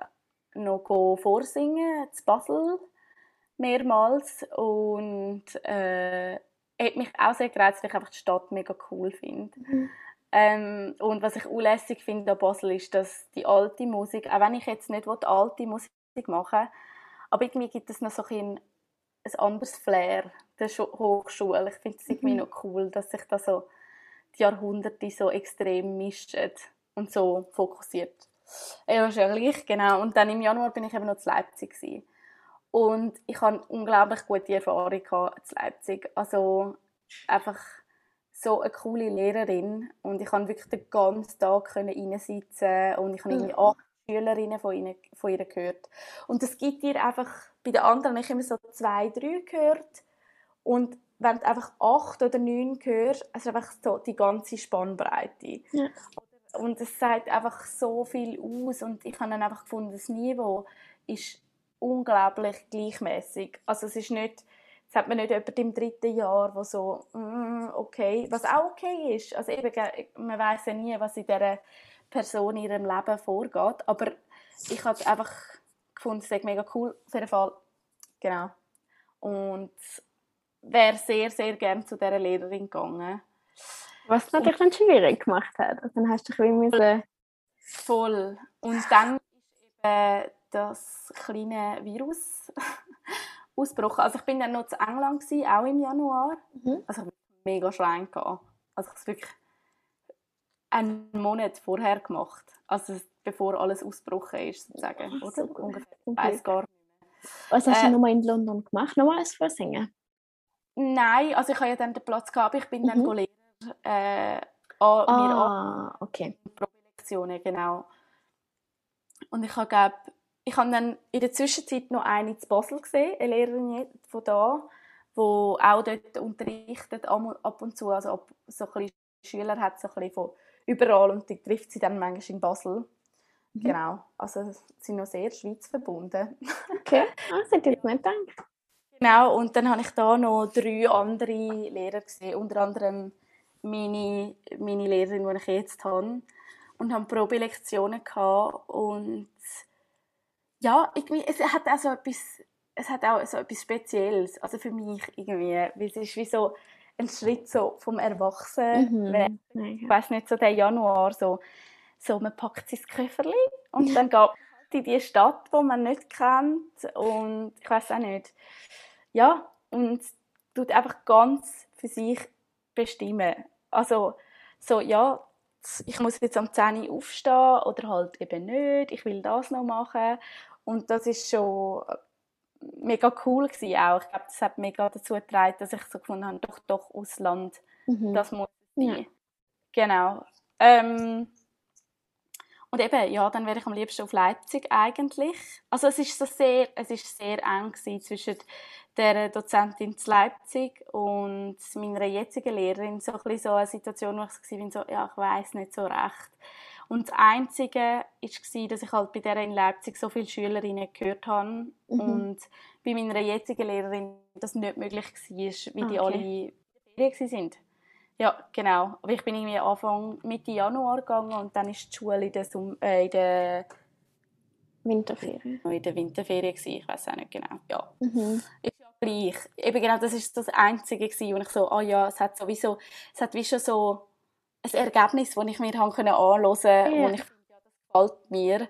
noch vorsingen zu Basel mehrmals und äh, hat mich auch sehr gereizt, weil ich einfach die Stadt mega cool finde. Mhm. Ähm, und was ich unlässig finde an Basel ist, dass die alte Musik, auch wenn ich jetzt nicht die alte Musik machen aber irgendwie gibt es noch so ein, ein anderes Flair der Hochschule. Ich finde es irgendwie mhm. noch cool, dass sich da so die Jahrhunderte so extrem mischen und so fokussiert. Ja, ist ja gleich, genau. Und dann im Januar bin ich eben noch zu Leipzig gewesen. Und ich hatte unglaublich gute Erfahrung in Leipzig. Also einfach so eine coole Lehrerin. Und ich konnte wirklich den ganzen Tag reinsitzen und ich habe irgendwie mhm. acht Schülerinnen von, ihnen, von ihr gehört. Und das gibt dir einfach, bei den anderen ich immer so zwei, drei gehört. Und wenn du einfach acht oder neun hörst, ist einfach so die ganze Spannbreite. Ja. Und es sagt einfach so viel aus. Und ich habe dann einfach gefunden, das Niveau ist unglaublich gleichmäßig. Also es ist nicht, es hat man nicht jemand im dritten Jahr, wo so mm, okay, was auch okay ist. Also eben, man weiß ja nie, was in dieser Person in ihrem Leben vorgeht. Aber ich habe einfach gefunden, es ist mega cool. Auf jeden Fall, genau. Und wäre sehr, sehr gerne zu dieser Lehrerin gegangen. Was natürlich dann schwierig gemacht hat. Also dann hast du wie müssen... Voll. Und dann ist eben das kleine Virus (laughs) ausgebrochen. Also ich bin dann noch zu England gewesen, auch im Januar. Mhm. Also ich mega schlein gehabt. Also ich habe es wirklich einen Monat vorher gemacht, also bevor alles ausgebrochen ist sozusagen. Oder so ungefähr. Ich weiß gar nicht mehr. Was hast äh, du nochmal in London gemacht? Nochmal ein Vorsingen? Nein, also ich habe ja dann den Platz gehabt, ich bin mhm. dann Lehrer äh, an, ah, mir an. okay. Probilektionen, genau. Und ich habe, glaub, ich habe dann in der Zwischenzeit noch eine zu Basel gesehen, eine Lehrerin von da, die auch dort unterrichtet, ab und zu, also ab, so ein bisschen Schüler hat, so ein bisschen von überall und die trifft sie dann manchmal in Basel. Mhm. Genau, also sie sind noch sehr schweizverbunden. Okay, ah, das hätte ich nicht gedacht. Genau, und dann habe ich da noch drei andere Lehrer gesehen, unter anderem meine, meine Lehrerin, die ich jetzt habe. Und haben Probelektionen gehabt und ja, irgendwie, es hat auch so etwas, es hat auch so etwas Spezielles, also für mich irgendwie, weil es ist wie so ein Schritt so vom Erwachsenen, mhm. ich weiß nicht, so der Januar, so, so man packt sein Köfferli und dann geht man in die Stadt, wo man nicht kennt und ich weiß auch nicht, ja, und tut einfach ganz für sich bestimmen. Also, so, ja, ich muss jetzt am 10 Uhr aufstehen oder halt eben nicht, ich will das noch machen. Und das ist schon mega cool gewesen auch. Ich glaube, das hat mega dazu getragen, dass ich so gefunden habe, doch, doch, Ausland, mhm. das muss sein. Ja. Genau. Ähm, und eben, ja, dann wäre ich am liebsten auf Leipzig eigentlich. Also es ist so sehr, es ist sehr eng zwischen der Dozentin in Leipzig und meiner jetzigen Lehrerin. So ein bisschen so eine Situation, wo ich war, so, ja, ich weiß nicht so recht. Und das Einzige war, dass ich halt bei der in Leipzig so viele Schülerinnen gehört habe mhm. und bei meiner jetzigen Lehrerin das nicht möglich war, wie die alle in der Ferien waren. Ja, genau. Aber ich bin irgendwie Anfang Mitte Januar gegangen und dann ist die Schule in der, Sum äh, in der Winterferien. In der Winterferien gewesen. ich weiß auch nicht genau. Ja. Mhm. Gleich. Eben genau, das ist das Einzige gewesen, wo ich so, ah oh ja, es hat sowieso, es hat wie schon so ein Ergebnis, das ich mir haben können anhören konnte, ja. wo ich finde, ja, das gefällt mir.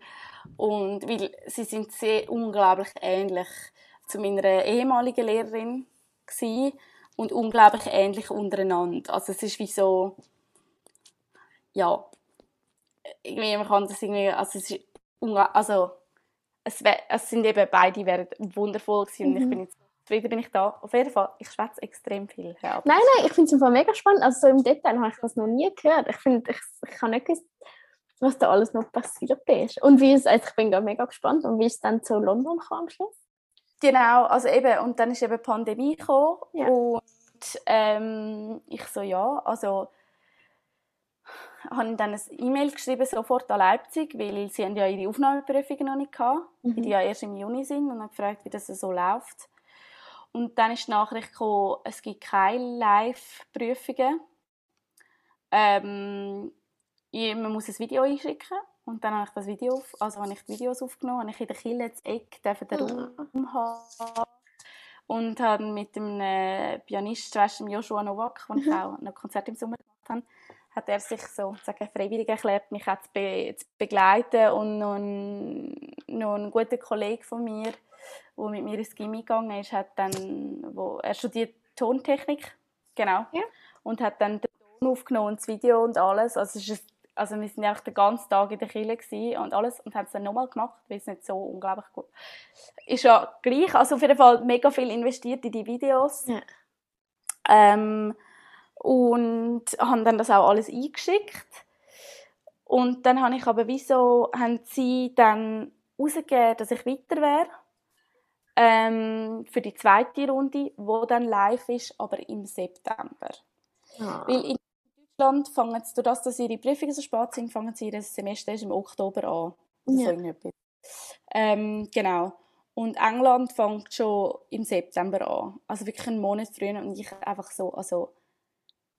Und weil sie sind sehr unglaublich ähnlich zu meiner ehemaligen Lehrerin gewesen und unglaublich ähnlich untereinander. Also es ist wie so, ja, irgendwie, man kann das irgendwie, also es ist, also es, es sind eben beide wären wundervoll gewesen mhm. und ich mhm. bin jetzt zufrieden bin ich da. Auf jeden Fall, ich schwätze extrem viel. Nein, nein, ich finde es mega spannend. Also so im Detail habe ich das noch nie gehört. Ich finde, ich, ich habe nicht gewusst, was da alles noch passiert ist. Und wie es, also ich bin da mega gespannt. Und wie es dann zu London kam am Schluss? Genau, also eben, und dann ist eben die Pandemie gekommen. Ja. Und ähm, ich so, ja, also habe dann ein E-Mail geschrieben, sofort an Leipzig, weil sie haben ja ihre Aufnahmeprüfungen noch nicht gehabt, Mhm. die ja erst im Juni sind und habe gefragt, wie das so läuft. Und dann ist die Nachricht gekommen, es gibt keine Live-Prüfungen. Ähm, ich- man muss ein Video einschicken. Und dann habe ich das Video, auf, also habe ich die Videos aufgenommen, habe ich in der Kille das Eck den Raum haben. Und habe mit dem äh, Pianist, weißt, Joshua Novak, wo ich auch noch Konzert im Sommer gemacht habe, hat er sich so sagen, freiwillig erklärt, mich auch zu, be zu begleiten und noch ein, noch ein guter Kollege von mir, der mit mir ins Gimmi gegangen ist, hat dann, wo, er studiert Tontechnik, genau, Ja. und hat dann den Ton aufgenommen und das Video und alles, also, es ist, also wir sind einfach den ganzen Tag in der Kirche gewesen und alles und haben es dann nochmal gemacht, weil es nicht so unglaublich gut ist ja gleich, also auf jeden Fall mega viel investiert in die Videos. Ja. Ähm, und haben dann das auch alles eingeschickt. Und dann habe ich aber wieso haben sie dann herausgegeben, dass ich weiter wäre ähm, für die zweite Runde, wo dann live ist, aber im September. Ah. Weil in Deutschland fangen sie, durch das, dass ihre Prüfungen so spät sind, fangen sie ihr Semester erst im Oktober an. Oder Ja. so irgendetwas. Ähm, genau. Und England fängt schon im September an. Also wirklich einen Monat früher. Und ich einfach so, also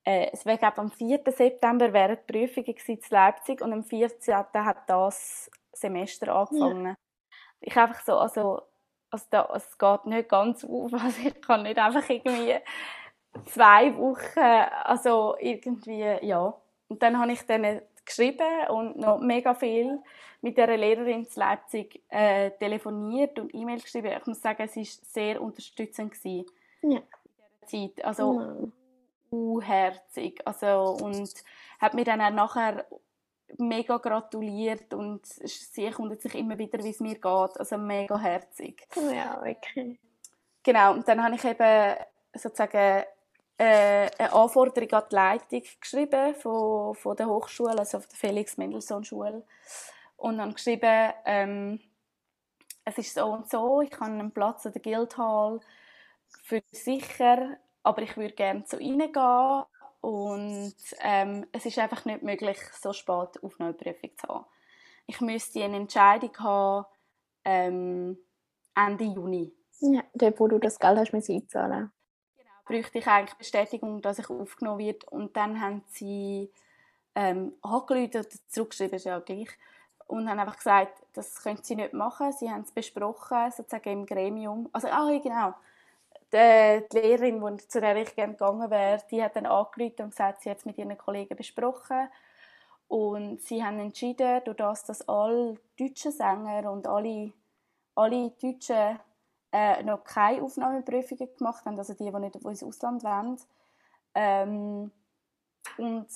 äh, es wäre, glaube am 4. September wären die Prüfungen in Leipzig und am 14. hat das Semester angefangen. Ich einfach so, also, also da, es geht nicht ganz auf. (laughs) Also ich kann nicht einfach irgendwie zwei Wochen, also irgendwie, ja. Und dann habe ich dann geschrieben und noch mega viel mit der Lehrerin in Leipzig äh, telefoniert und E-Mail geschrieben. Ich muss sagen, es war sehr unterstützend gewesen Ja. in dieser Zeit. Also Mhm. Unherzig. Also, und hat mir dann auch nachher mega gratuliert und sie erkundet sich immer wieder, wie es mir geht. Also mega herzig. Ja, wirklich. Genau, und dann habe ich eben sozusagen äh, eine Anforderung an die Leitung geschrieben von, von der Hochschule, also von der Felix Mendelssohn Schule. Und dann geschrieben, ähm, es ist so und so, ich habe einen Platz an der Guildhall für sicher, aber ich würde gerne zu ihnen gehen und ähm, es ist einfach nicht möglich, so spät auf eine Prüfung zu haben. Ich müsste eine Entscheidung haben ähm, Ende Juni. Ja, dort, wo du das Geld hast, müssen einzahlen. bräuchte ich eigentlich Bestätigung, dass ich aufgenommen werde. Und dann haben sie ähm, angerufen oder zurückgeschrieben, ist ja gleich, und haben einfach gesagt, das können sie nicht machen. Sie haben es besprochen, sozusagen im Gremium. Also, ah, genau. Die, die Lehrerin, die, zu der ich gerne gegangen wäre, die hat dann angerufen und gesagt, sie hat es mit ihren Kollegen besprochen. Und sie haben entschieden, durch das, dass alle deutschen Sänger und alle, alle deutschen äh, noch keine Aufnahmeprüfungen gemacht haben, also die, die nicht ins Ausland wollen. Ähm, und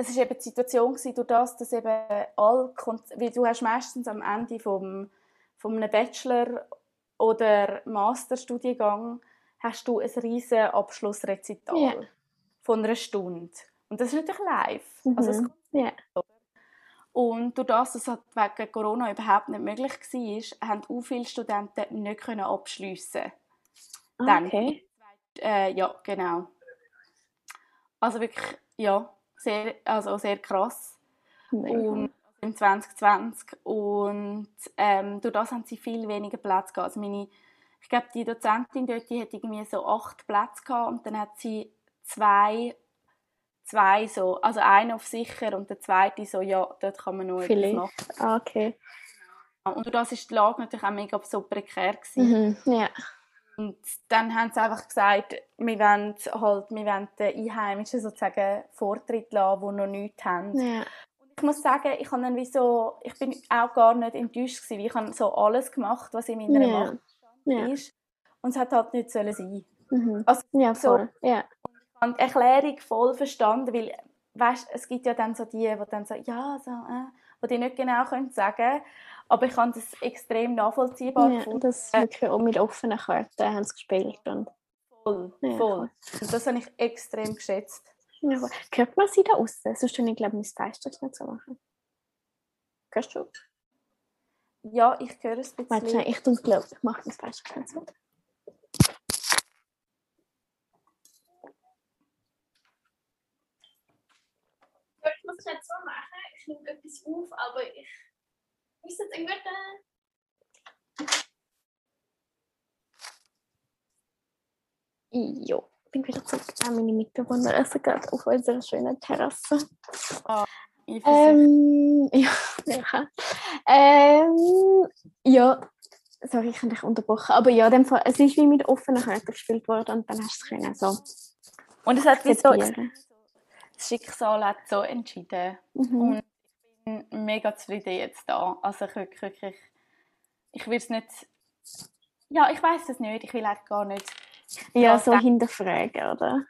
es war eben die Situation gewesen, durch das, dass eben alle, weil du hast meistens am Ende vom, vom einem Bachelor- oder Masterstudiengang hast du ein riesen Abschlussrezital Ja. von einer Stunde. Und das ist natürlich live. Mhm. Also es Ja. und durch das, dass es halt wegen Corona überhaupt nicht möglich war, haben auch viele Studenten nicht können abschliessen. Dann- Okay. Äh, ja, genau. Also wirklich, ja, sehr, also sehr krass. Mega. Und im 2020 und ähm, durch das haben sie viel weniger Platz gehabt. Also meine, ich glaube, die Dozentin dort, die hat irgendwie so acht Plätze gehabt und dann hat sie zwei, zwei so, also einen auf sicher und der zweite so, ja, dort kann man noch Vielleicht. etwas machen. Ah, okay. Und durch das ist die Lage natürlich auch mega so prekär gewesen. Mhm. Ja. Und dann haben sie einfach gesagt, wir wollen halt, wir wollen den Einheimischen sozusagen Vortritt lassen, die noch nichts haben. Und ich muss sagen, ich, habe dann wie so, ich bin auch gar nicht enttäuscht gewesen, ich habe so alles gemacht, was in meiner Ja. Macht Ja. ist. Und es hat halt nicht sollen sein. Mhm. Also Ja, so- voll. Ja. Ich habe die Erklärung voll verstanden, weil, weißt, es gibt ja dann so die, die dann so, ja, so, äh, die die nicht genau können sagen aber ich kann das extrem nachvollziehbar ja. gefunden. Das wirklich auch mit offenen Karten haben sie gespielt. Und, Voll, Ja, voll. Und das habe ich extrem geschätzt. ja. Hört man sie da außen? Sonst würde ich glaube ich, mein Fenster nicht so machen. Hörst du? Ja, ich höre es ein bisschen. Warte, ich tue es glaube ich. mache das falsch. Ja, ich muss es nicht so machen. Ich nehme etwas auf, aber ich muss jetzt irgendwie... Jo, ich bin wieder zurück an meine Mitbewohner. essen gerade auf unserer schönen Terrasse. Oh. Ich Ähm, (laughs) ja, ja. Ähm, ja, sorry, ich habe dich unterbrochen. Aber ja, dem Fall, es ist wie mit offenen Karten gespielt worden und dann hast du es können so und es hat wie so, das Schicksal hat so entschieden. Mhm. Und ich bin mega zufrieden jetzt da. Also ich wirklich, wirklich ich will es nicht, ja, ich weiß es nicht, ich will eigentlich gar nicht, Ja, so hinterfragen, oder?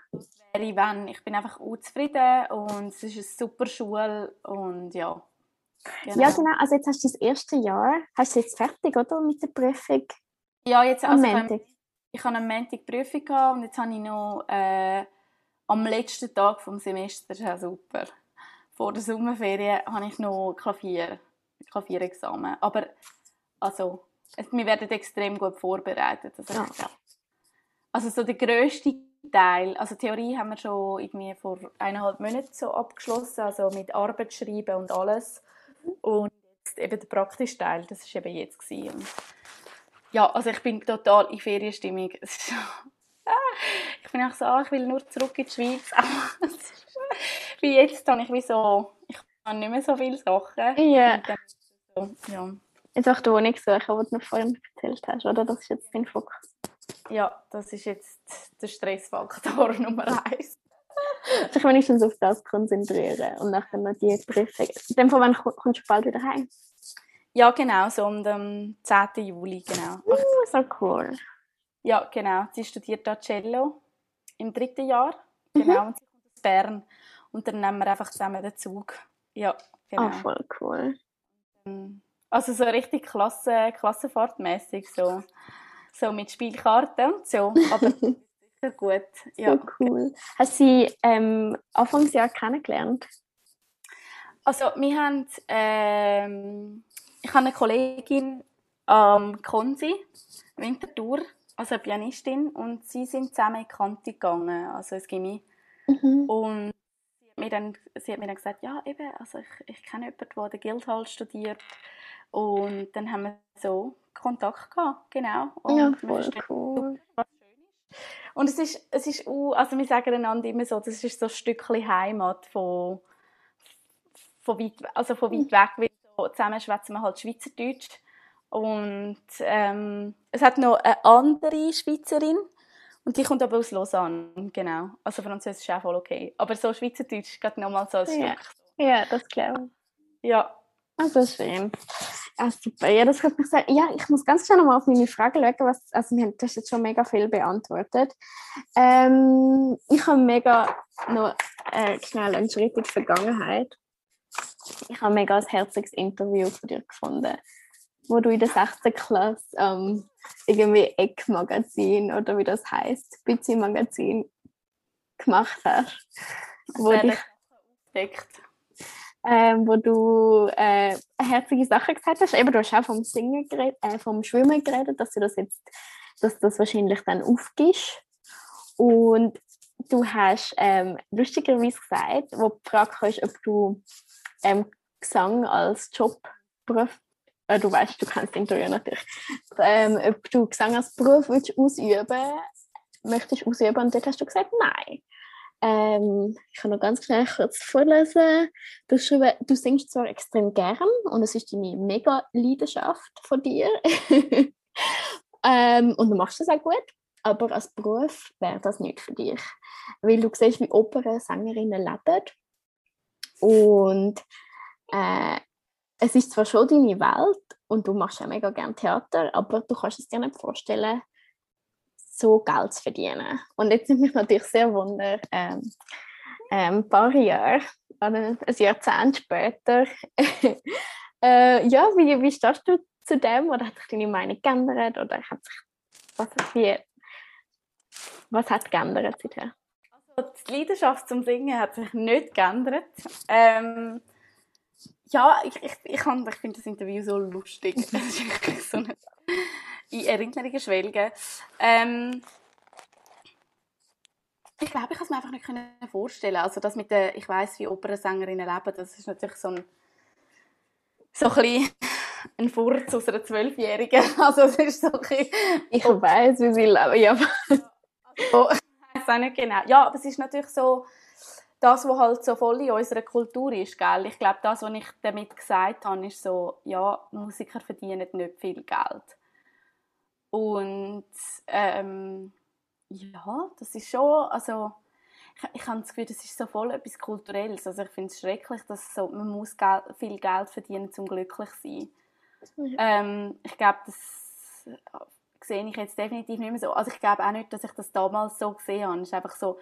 Wenn. Ich bin einfach unzufrieden und es ist eine super Schule und ja. Ja, genau. Also jetzt hast du das erste Jahr. Hast du jetzt fertig, oder? Mit der Prüfung Ja, jetzt, also Montag. ich habe am Montag die Prüfung gehabt und jetzt habe ich noch äh, am letzten Tag vom Semester, das ist auch super, vor der Sommerferien habe ich noch Klavier, Klavierexamen. Aber also, wir werden extrem gut vorbereitet. Also, Ja. also so der grösste Teil, also Theorie haben wir schon irgendwie vor eineinhalb Monaten so abgeschlossen, also mit Arbeit schreiben und alles. Und jetzt eben der praktische Teil, das ist eben jetzt gewesen. Ja, also ich bin total in Ferienstimmung. (laughs) Ich bin auch so, ah, ich will nur zurück in die Schweiz. (laughs) Wie jetzt habe ich wie so, ich habe nicht mehr so viele Sachen. Ja. Und dann so, ja. Jetzt auch die Wohnung suchen, die du noch vorhin erzählt hast, oder? Das ist jetzt dein Fokus. Ja, das ist jetzt der Stressfaktor (laughs) Nummer eins. (laughs) Sich wenigstens auf das konzentrieren und nachher noch die Prüfung. In dem Fall, wann ko- kommst du bald wieder heim? Ja, genau, so um den 10. Juli, genau. Oh, so cool. Ja, genau. Sie studiert da Cello im dritten Jahr. Genau, und sie kommt aus Bern. Und dann nehmen wir einfach zusammen den Zug. Ja, genau. Ah, voll cool. Also so richtig Klasse, klassenfahrtmäßig so. So mit Spielkarten und so. Aber (laughs) sicher gut. Ja. So cool. Hast du sie ähm, Anfangsjahr kennengelernt? Also wir haben, ähm, ich habe eine Kollegin am Konsi, Winterthur, also eine Pianistin, und sie sind zusammen in Kante gegangen, also ins Gimmi. Mhm. Und sie hat mir dann, sie hat mir dann gesagt, ja eben, also ich, ich kenne jemanden, der den Guildhall studiert. Und dann haben wir so Kontakt gehabt, genau. Und Ja, voll cool. was schön ist. Und es ist, es ist auch, also wir sagen einander immer so, das ist so ein Stückchen Heimat von, von weit, also von weit weg, weil so zusammen schwätzen wir halt Schweizerdeutsch. Und ähm, es hat noch eine andere Schweizerin und die kommt aber aus Lausanne, genau. Also Französisch ist auch voll okay. Aber so Schweizerdeutsch geht nochmal so ein Ja. Stück. Ja, das glaube ich. Ja, Also schön. Ah, super. Ja, das hat mich sehr, ja, ich muss ganz schnell nochmal auf meine Frage schauen, was, also wir haben, du hast jetzt schon mega viel beantwortet. Ähm, ich habe mega noch äh, schnell einen Schritt in die Vergangenheit. Ich habe mega ein herziges Interview von dir gefunden, wo du in der 6. Klasse ähm, irgendwie Eckmagazin oder wie das heißt, Büzi Magazin gemacht hast. Wo das dich werde ich entdeckt. Ähm, wo du äh, herzige Sachen gesagt hast. Eben, du hast auch vom Singen geredet, äh, vom Schwimmen geredet, dass du das jetzt, dass du das wahrscheinlich dann aufgibst. Und du hast ähm, lustigerweise gesagt, wo die Frage kam, ob du ähm, Gesang als Jobberuf, äh, du weißt, du kennst den Interview natürlich, ähm, ob du Gesang als Beruf willst ausüben möchtest ausüben und dort hast du gesagt, nein. Ähm, ich kann noch ganz schnell kurz vorlesen. Du, du singst zwar extrem gern und es ist deine mega Leidenschaft von dir. (laughs) ähm, und du machst das auch gut, aber als Beruf wäre das nicht für dich. Weil du siehst, wie Opernsängerinnen leben. Und äh, es ist zwar schon deine Welt und du machst ja mega gern Theater, aber du kannst es dir nicht vorstellen, so Geld zu verdienen. Und jetzt nimmt mich natürlich sehr wunder, ähm, ähm, ein paar Jahre, oder ein Jahrzehnt später, (laughs) äh, ja, wie, wie stehst du zu dem? Oder hat sich deine Meinung geändert? Oder hat sich, was, wie, was hat geändert seither? Also die Leidenschaft zum Singen hat sich nicht geändert. Ähm, ja, ich, ich, ich, ich finde das Interview so lustig. (laughs) Es ist wirklich so eine in Erinnerungen schwelgen. Ähm, ich glaube, ich kann es mir einfach nicht können vorstellen. Also das mit der, ich weiß, wie Opernsängerinnen leben, das ist natürlich so ein, so ein (laughs) ein Furz aus einer Zwölfjährigen. (laughs) Also es ist so ein bisschen, Ich weiß, wie sie leben, ja. (laughs) oh, ich weiß auch nicht genau. Ja, aber es ist natürlich so, das, was halt so voll in unserer Kultur ist, gell? Ich glaube, das, was ich damit gesagt habe, ist so, ja, Musiker verdienen nicht viel Geld. Und ähm, ja, das ist schon, also ich, ich habe das Gefühl, das ist so voll etwas Kulturelles. Also ich finde es schrecklich, dass so, man muss Geld, viel Geld verdienen, um glücklich zu sein. Ähm, ich glaube, das sehe ich jetzt definitiv nicht mehr so. Also ich glaube auch nicht, dass ich das damals so gesehen habe. Es ist einfach so,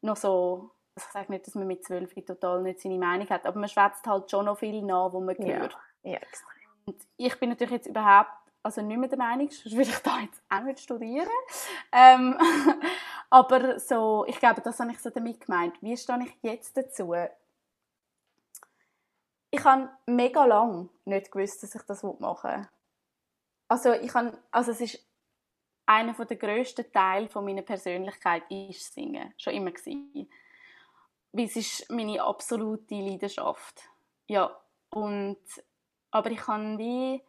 noch so, also ich sage nicht, dass man mit zwölf total nicht seine Meinung hat, aber man schwätzt halt schon noch viel nach, wo man hört. Ja, ja extrem. Und ich bin natürlich jetzt überhaupt also nicht mehr der Meinung, sonst würde ich da jetzt auch nicht studieren. Ähm, (laughs) aber so, ich glaube, das habe ich so damit gemeint. Wie stehe ich jetzt dazu? Ich habe mega lang nicht gewusst, dass ich das machen will. Also ich habe, also es ist einer der grössten Teile meiner Persönlichkeit ist Singen, schon immer gewesen. Weil es ist meine absolute Leidenschaft. Ja, und, aber ich kann wie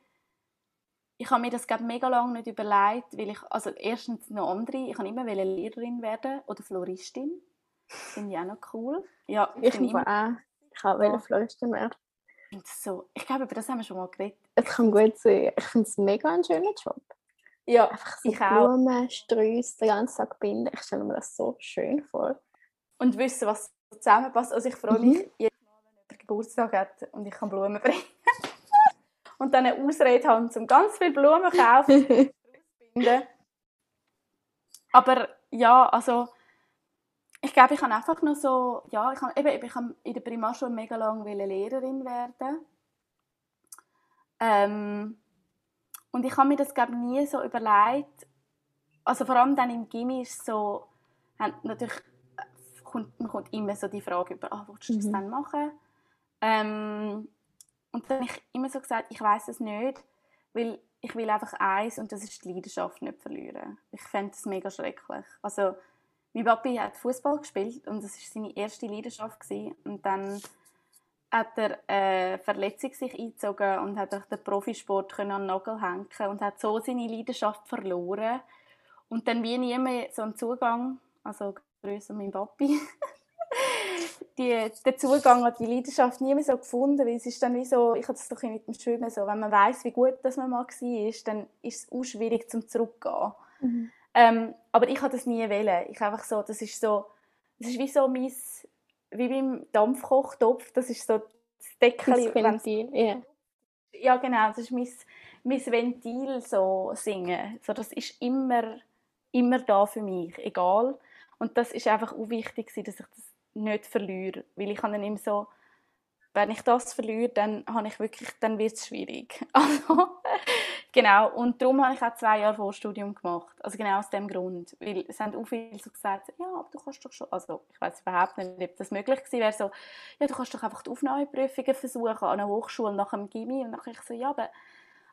ich habe mir das glaub, mega lange nicht überlegt, weil ich, also erstens noch andere, ich kann immer Lehrerin werden oder Floristin. Finde ich auch noch cool. Ja, ich bin immer... auch. Ich habe ja. Floristin werden. So, ich glaube, über das haben wir schon mal geredet. Es kann gut sein. Ich finde es mega ein schöner Job. Ja, Einfach so ich Blumen, auch. Sträuße, den ganzen Tag binden. Ich stelle mir das so schön vor. Und wissen, was zusammenpasst. Also ich freue mich mhm. jedes Mal, wenn jemand Geburtstag hat und ich kann Blumen bringen und dann eine Ausrede haben, um ganz viele Blumen kaufen. (laughs) Aber ja, also ich glaube, ich kann einfach noch so, ja, ich kann, eben, ich kann in der Primarschule mega lange Lehrerin werden. Ähm, und ich habe mir das glaube nie so überlegt. Also vor allem dann im Gimmi ist so, natürlich kommt, man kommt immer so die Frage über, ah, willst du das mhm. dann machen? Ähm, und dann habe ich immer so gesagt, ich weiß es nicht, weil ich will einfach eins und das ist die Leidenschaft nicht verlieren. Ich fände das mega schrecklich. Also, mein Papi hat Fußball gespielt und das war seine erste Leidenschaft. Gewesen. Und dann hat er eine Verletzung sich eingezogen und hat den Profisport an den Nagel hängen und hat so seine Leidenschaft verloren. Und dann wie nie mehr so einen Zugang, also größer mein Papi, (laughs) die, den Zugang an die Leidenschaft nie mehr so gefunden, weil es ist dann wie so, ich habe das doch mit dem Schwimmen so, wenn man weiß, wie gut das man mal war, dann ist es auch schwierig zum zurückgehen. Mhm. Ähm, aber ich habe das nie wählen. Ich einfach so, das ist so, das ist wie so mein, wie beim Dampfkochtopf, das ist so das Deckel. Das yeah. Ja genau, das ist mein, mein Ventil so singen. So, das ist immer, immer da für mich, egal. Und das ist einfach auch wichtig, dass ich das nicht verliere. Weil ich dann immer so, wenn ich das verliere, dann, habe ich wirklich, dann wird es schwierig. (laughs) Also, genau, und darum habe ich auch zwei Jahre Vorstudium gemacht. Also genau aus dem Grund. Weil es haben auch viele so gesagt, ja, aber du kannst doch schon, also ich weiß überhaupt nicht, ob das möglich gewesen wäre, so, ja, du kannst doch einfach die Aufnahmeprüfungen versuchen an einer Hochschule nach dem Gimmi. Und dann ich so, ja, aber,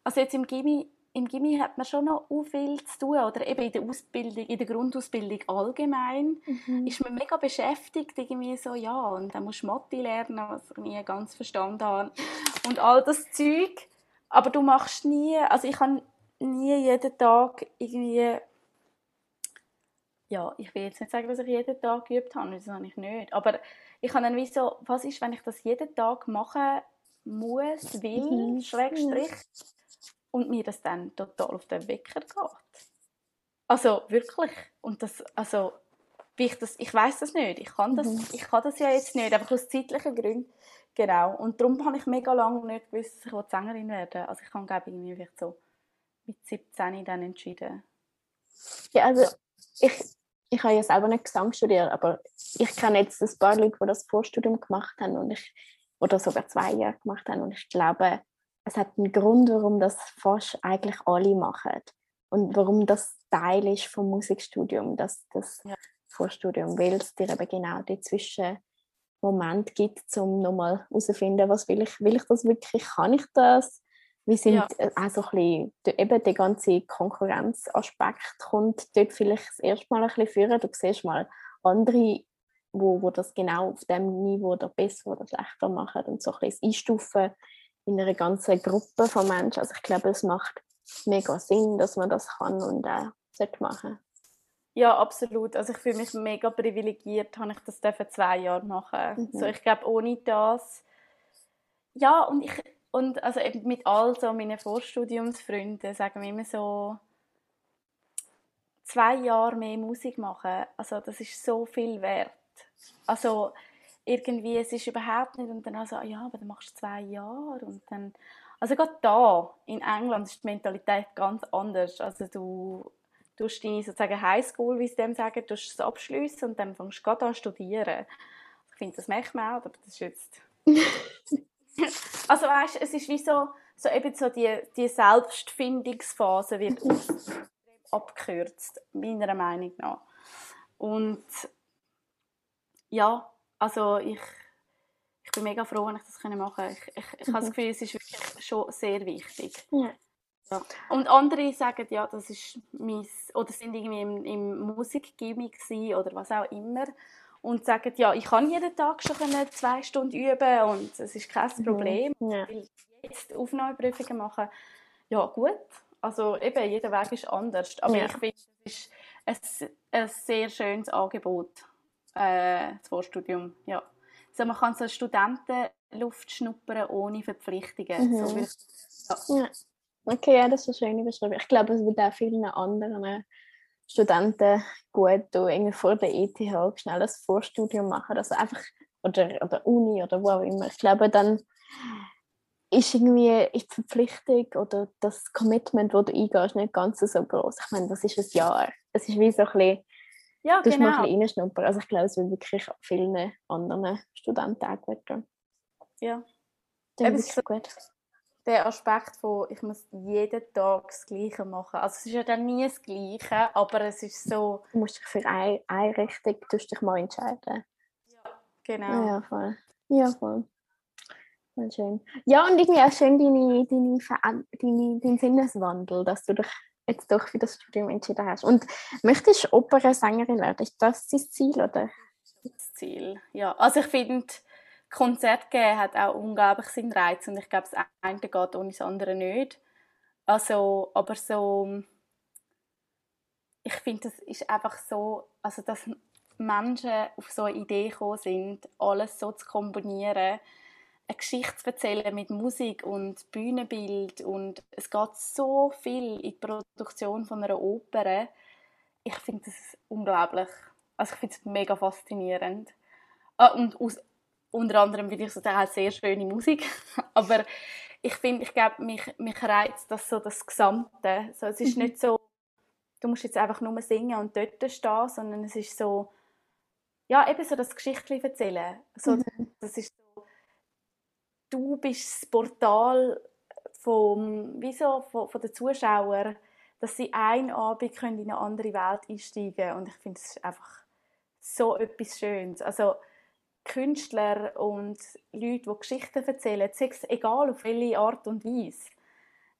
also jetzt im Gimmi im Gimmi hat man schon noch viel zu tun oder eben in der Ausbildung, in der Grundausbildung allgemein mhm. ist man mega beschäftigt irgendwie so ja und dann musst du Mathe lernen, was ich nie ganz verstanden habe und all das Zeug, aber du machst nie, also ich habe nie jeden Tag irgendwie ja, ich will jetzt nicht sagen, dass ich jeden Tag geübt habe, das habe ich nicht, aber ich habe dann wie so, was ist, wenn ich das jeden Tag machen muss, will, mhm. Schrägstrich, und mir das dann total auf den Wecker geht. Also wirklich. Und das, also, wie ich das, ich weiß das nicht. Ich kann das, mhm. ich kann das ja jetzt nicht, einfach aus zeitlichen Gründen. Genau. Und darum habe ich mega lange nicht gewusst, dass ich Sängerin werden Also ich kann glaube irgendwie vielleicht so mit 17 dann entschieden. Ja, also ich, ich habe ja selber nicht Gesang studiert, aber ich kenne jetzt ein paar Leute, die das Vorstudium gemacht haben und ich, oder sogar zwei Jahre gemacht haben und ich glaube, es hat einen Grund, warum das fast eigentlich alle machen und warum das Teil ist vom Musikstudium, dass das ja. Vorstudium, weil es dir eben genau die Zwischenmomente gibt, um nochmal herauszufinden, was will ich, will ich das wirklich, kann ich das? Wie sind ja. auch so ein bisschen, eben der ganze Konkurrenzaspekt kommt dort vielleicht das erste Mal ein bisschen führen. Du siehst mal, andere, wo, wo das genau auf dem Niveau oder besser oder schlechter machen und so ein bisschen einstufen in einer ganzen Gruppe von Menschen. Also ich glaube, es macht mega Sinn, dass man das kann und auch sollte machen. Ja, absolut. Also ich fühle mich mega privilegiert, habe ich das dürfen zwei Jahre machen. Mhm. So, ich glaube, ohne das, ja, und ich, und also mit all so meinen Vorstudiumsfreunden sagen wir immer so, zwei Jahre mehr Musik machen, also das ist so viel wert. Also irgendwie, es ist überhaupt nicht, und dann also, ja, aber dann machst du zwei Jahre und dann, also gerade da, in England ist die Mentalität ganz anders. Also du tust deine sozusagen Highschool, wie sie dem sagen, tust es abschliessen und dann fängst du gerade an studieren. Ich finde, das merkt man auch, aber das ist jetzt... (laughs) also weißt, es ist wie so, so eben so die, die Selbstfindungsphase wird abgekürzt, meiner Meinung nach. Und ja, also ich, ich bin mega froh, wenn ich das machen konnte. Ich, ich, ich habe das Gefühl, es ist wirklich schon sehr wichtig. Ja. Ja. Und andere sagen, ja, das ist mein, oder sind irgendwie im, im Musikgimmick oder was auch immer und sagen, ja, ich kann jeden Tag schon zwei Stunden üben und es ist kein Problem. Mhm. Ja. Ich will jetzt Aufnahmeprüfungen machen. Ja, gut. Also eben, jeder Weg ist anders. Aber Ja. ich finde, es ist ein, ein sehr schönes Angebot, äh, das Vorstudium. Ja. Also man kann so Studentenluft schnuppern ohne Verpflichtungen. Mhm. So ja. Ja. Okay, ja, das ist eine schöne Beschreibung. Ich glaube, es wird auch vielen anderen Studenten gut tun, irgendwie vor der ETH schnell das Vorstudium machen. Also einfach, oder, oder Uni oder wo auch immer. Ich glaube, dann ist irgendwie die Verpflichtung oder das Commitment, das du eingehst, nicht ganz so groß. Ich meine, das ist ein Jahr. Es ist wie so ein bisschen, ja, musst mal genau. ein bisschen reinschnuppern. Also ich glaube, es wird wirklich vielen anderen Studenten auch gut tun. Ja. Das ist gut. der Aspekt von, ich muss jeden Tag das Gleiche machen. Also es ist ja dann nie das Gleiche, aber es ist so, Du musst dich für eine, eine Richtung tust dich mal entscheiden. genau. Ja, voll. Ja, voll. Voll schön. Ja, und irgendwie auch schön deine, deine, deine, dein Sinneswandel, dass du dich jetzt doch für das Studium entschieden hast. Und möchtest du Opernsängerin werden? Ist das dein Ziel, oder? Das Ziel. Ja, also ich finde, Konzert geben hat auch unglaublich seinen Reiz und ich glaube, das eine geht ohne das andere nicht. Also, aber so, ich finde, das ist einfach so, also dass Menschen auf so eine Idee gekommen sind, alles so zu kombinieren, eine Geschichte zu erzählen mit Musik und Bühnenbild und es geht so viel in die Produktion von einer Oper. Ich finde das unglaublich. Also ich finde es mega faszinierend. Ah, und aus, unter anderem finde ich es auch sehr schöne Musik. (laughs) Aber ich finde, ich glaube, mich, mich reizt das so das Gesamte. So, es ist nicht so, du musst jetzt einfach nur singen und dort stehen, sondern es ist so, ja, eben so das Geschichtchen erzählen. So, Das ist so, du bist das Portal vom, wie so, von, von den Zuschauern, dass sie einen Abend können in eine andere Welt einsteigen können. Und ich finde, es ist einfach so etwas Schönes. Also Künstler und Leute, die Geschichten erzählen, sei es egal auf welche Art und Weise.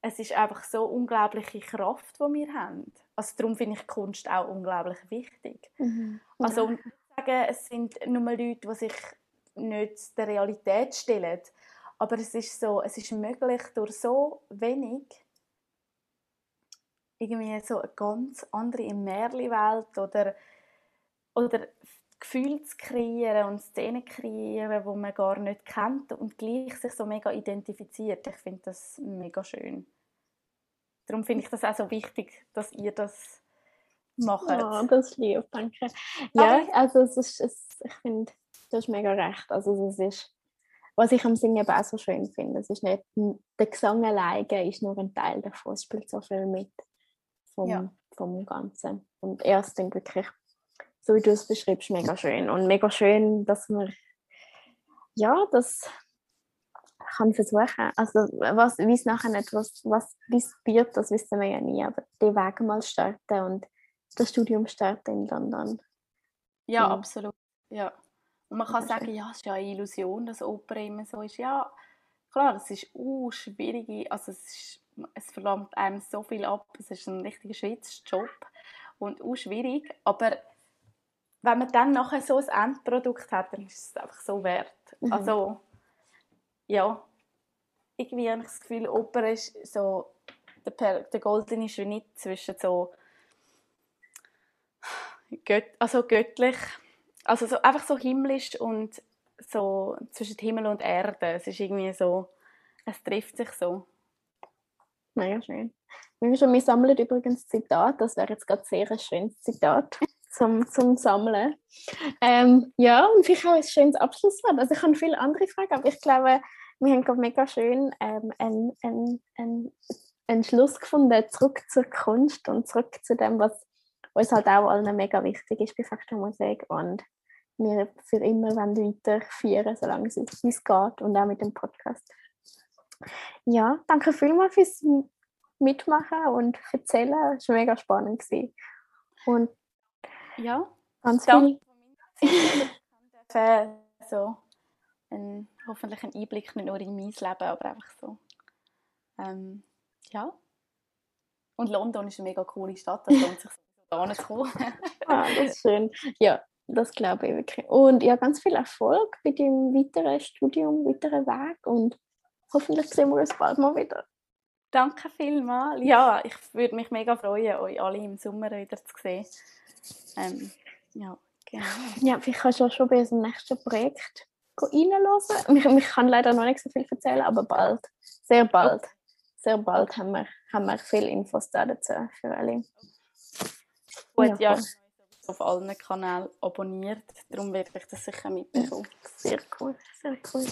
Es ist einfach so unglaubliche Kraft, die wir haben. Also darum finde ich Kunst auch unglaublich wichtig. Also Ja. und ich sagen, es sind nur Leute, die sich nicht der Realität stellen, aber es ist so, es ist möglich durch so wenig irgendwie so eine ganz andere Märchenwelt oder oder Gefühle zu kreieren und Szenen kreieren, die man gar nicht kennt und gleich sich so mega identifiziert. Ich finde das mega schön. Darum finde ich das auch so wichtig, dass ihr das macht. Ja, das ist lieb, danke. Ja, also es ist, es, ich finde, du hast mega recht. Also es ist, was ich am Singen eben auch so schön finde, es ist nicht, der Gesang alleine ist nur ein Teil davon, es spielt so viel mit vom, Ja. vom Ganzen. Und erst dann wirklich, so wie du es beschreibst, mega schön. Und mega schön, dass man, ja, das kann versuchen. Also was, wie es nachher nicht, was, was wie es wird, das wissen wir ja nie, aber den Weg mal starten und das Studium starten in London. Ja, Ja. absolut. Ja. Und man kann sagen, ja, es ist ja eine Illusion, dass Oper immer so ist. Ja, klar, es ist uh, schwierig. Also es, ist, es verlangt einem so viel ab. Es ist ein richtiger Schweizjob und uh, schwierig. Aber wenn man dann nachher so ein Endprodukt hat, dann ist es einfach so wert. Mhm. Also, ja, irgendwie habe ich das Gefühl, Oper ist so der, per der goldene Schnitt zwischen so also göttlich, also so, einfach so himmlisch und so zwischen Himmel und Erde. Es ist irgendwie so, es trifft sich so. Mega schön. Wir, schon, wir sammeln übrigens Zitat, das wäre jetzt gerade sehr ein schönes Zitat (laughs) zum, zum Sammeln. Ähm, ja, und vielleicht auch ein schönes Abschlusswort. Also ich habe viele andere Fragen, aber ich glaube, wir haben gerade mega schön ähm, einen, einen, einen, einen Schluss gefunden, zurück zur Kunst und zurück zu dem, was uns halt auch allen mega wichtig ist bei Faktor Musik und wir für immer weiterführen, solange es geht und auch mit dem Podcast. Ja, danke vielmals fürs Mitmachen und Erzählen. Es war mega spannend. Gewesen. Und ja, ganz viel. Danke. so ein, hoffentlich ein Einblick nicht nur in mein Leben, aber einfach so. Ähm, ja. Und London ist eine mega coole Stadt, das lohnt sich da zu kommen. ah, das ist schön. Ja, das glaube ich wirklich. Und ja, ganz viel Erfolg bei deinem weiteren Studium, weiteren Weg und hoffentlich sehen wir uns bald mal wieder. Danke vielmals. Ja, ich würde mich mega freuen, euch alle im Sommer wieder zu sehen. Ähm, ja, genau. Ja, vielleicht kannst du auch schon bei unserem nächsten Projekt reinhören. Ich, ich kann leider noch nicht so viel erzählen, aber bald. Sehr bald. Sehr bald haben wir, haben wir viele Infos dazu für alle. Gut, ja, ja auf allen Kanälen abonniert, darum werde ich das sicher mitbekommen. Sehr cool, sehr cool.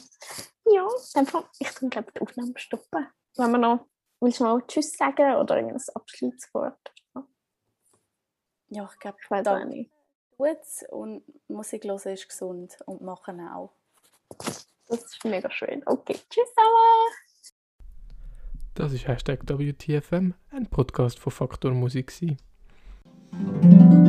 Ja, einfach, ich kann glaube die Aufnahme stoppen. Wenn wir noch, willst du noch Tschüss sagen oder ein Abschiedswort? Ja, ich glaube, ich weiß auch nicht. Tut's und Musik hören ist gesund und machen auch. Das ist mega schön. Okay, tschüss zusammen! Das ist Hashtag WTFM, ein Podcast von Faktor Musik. You.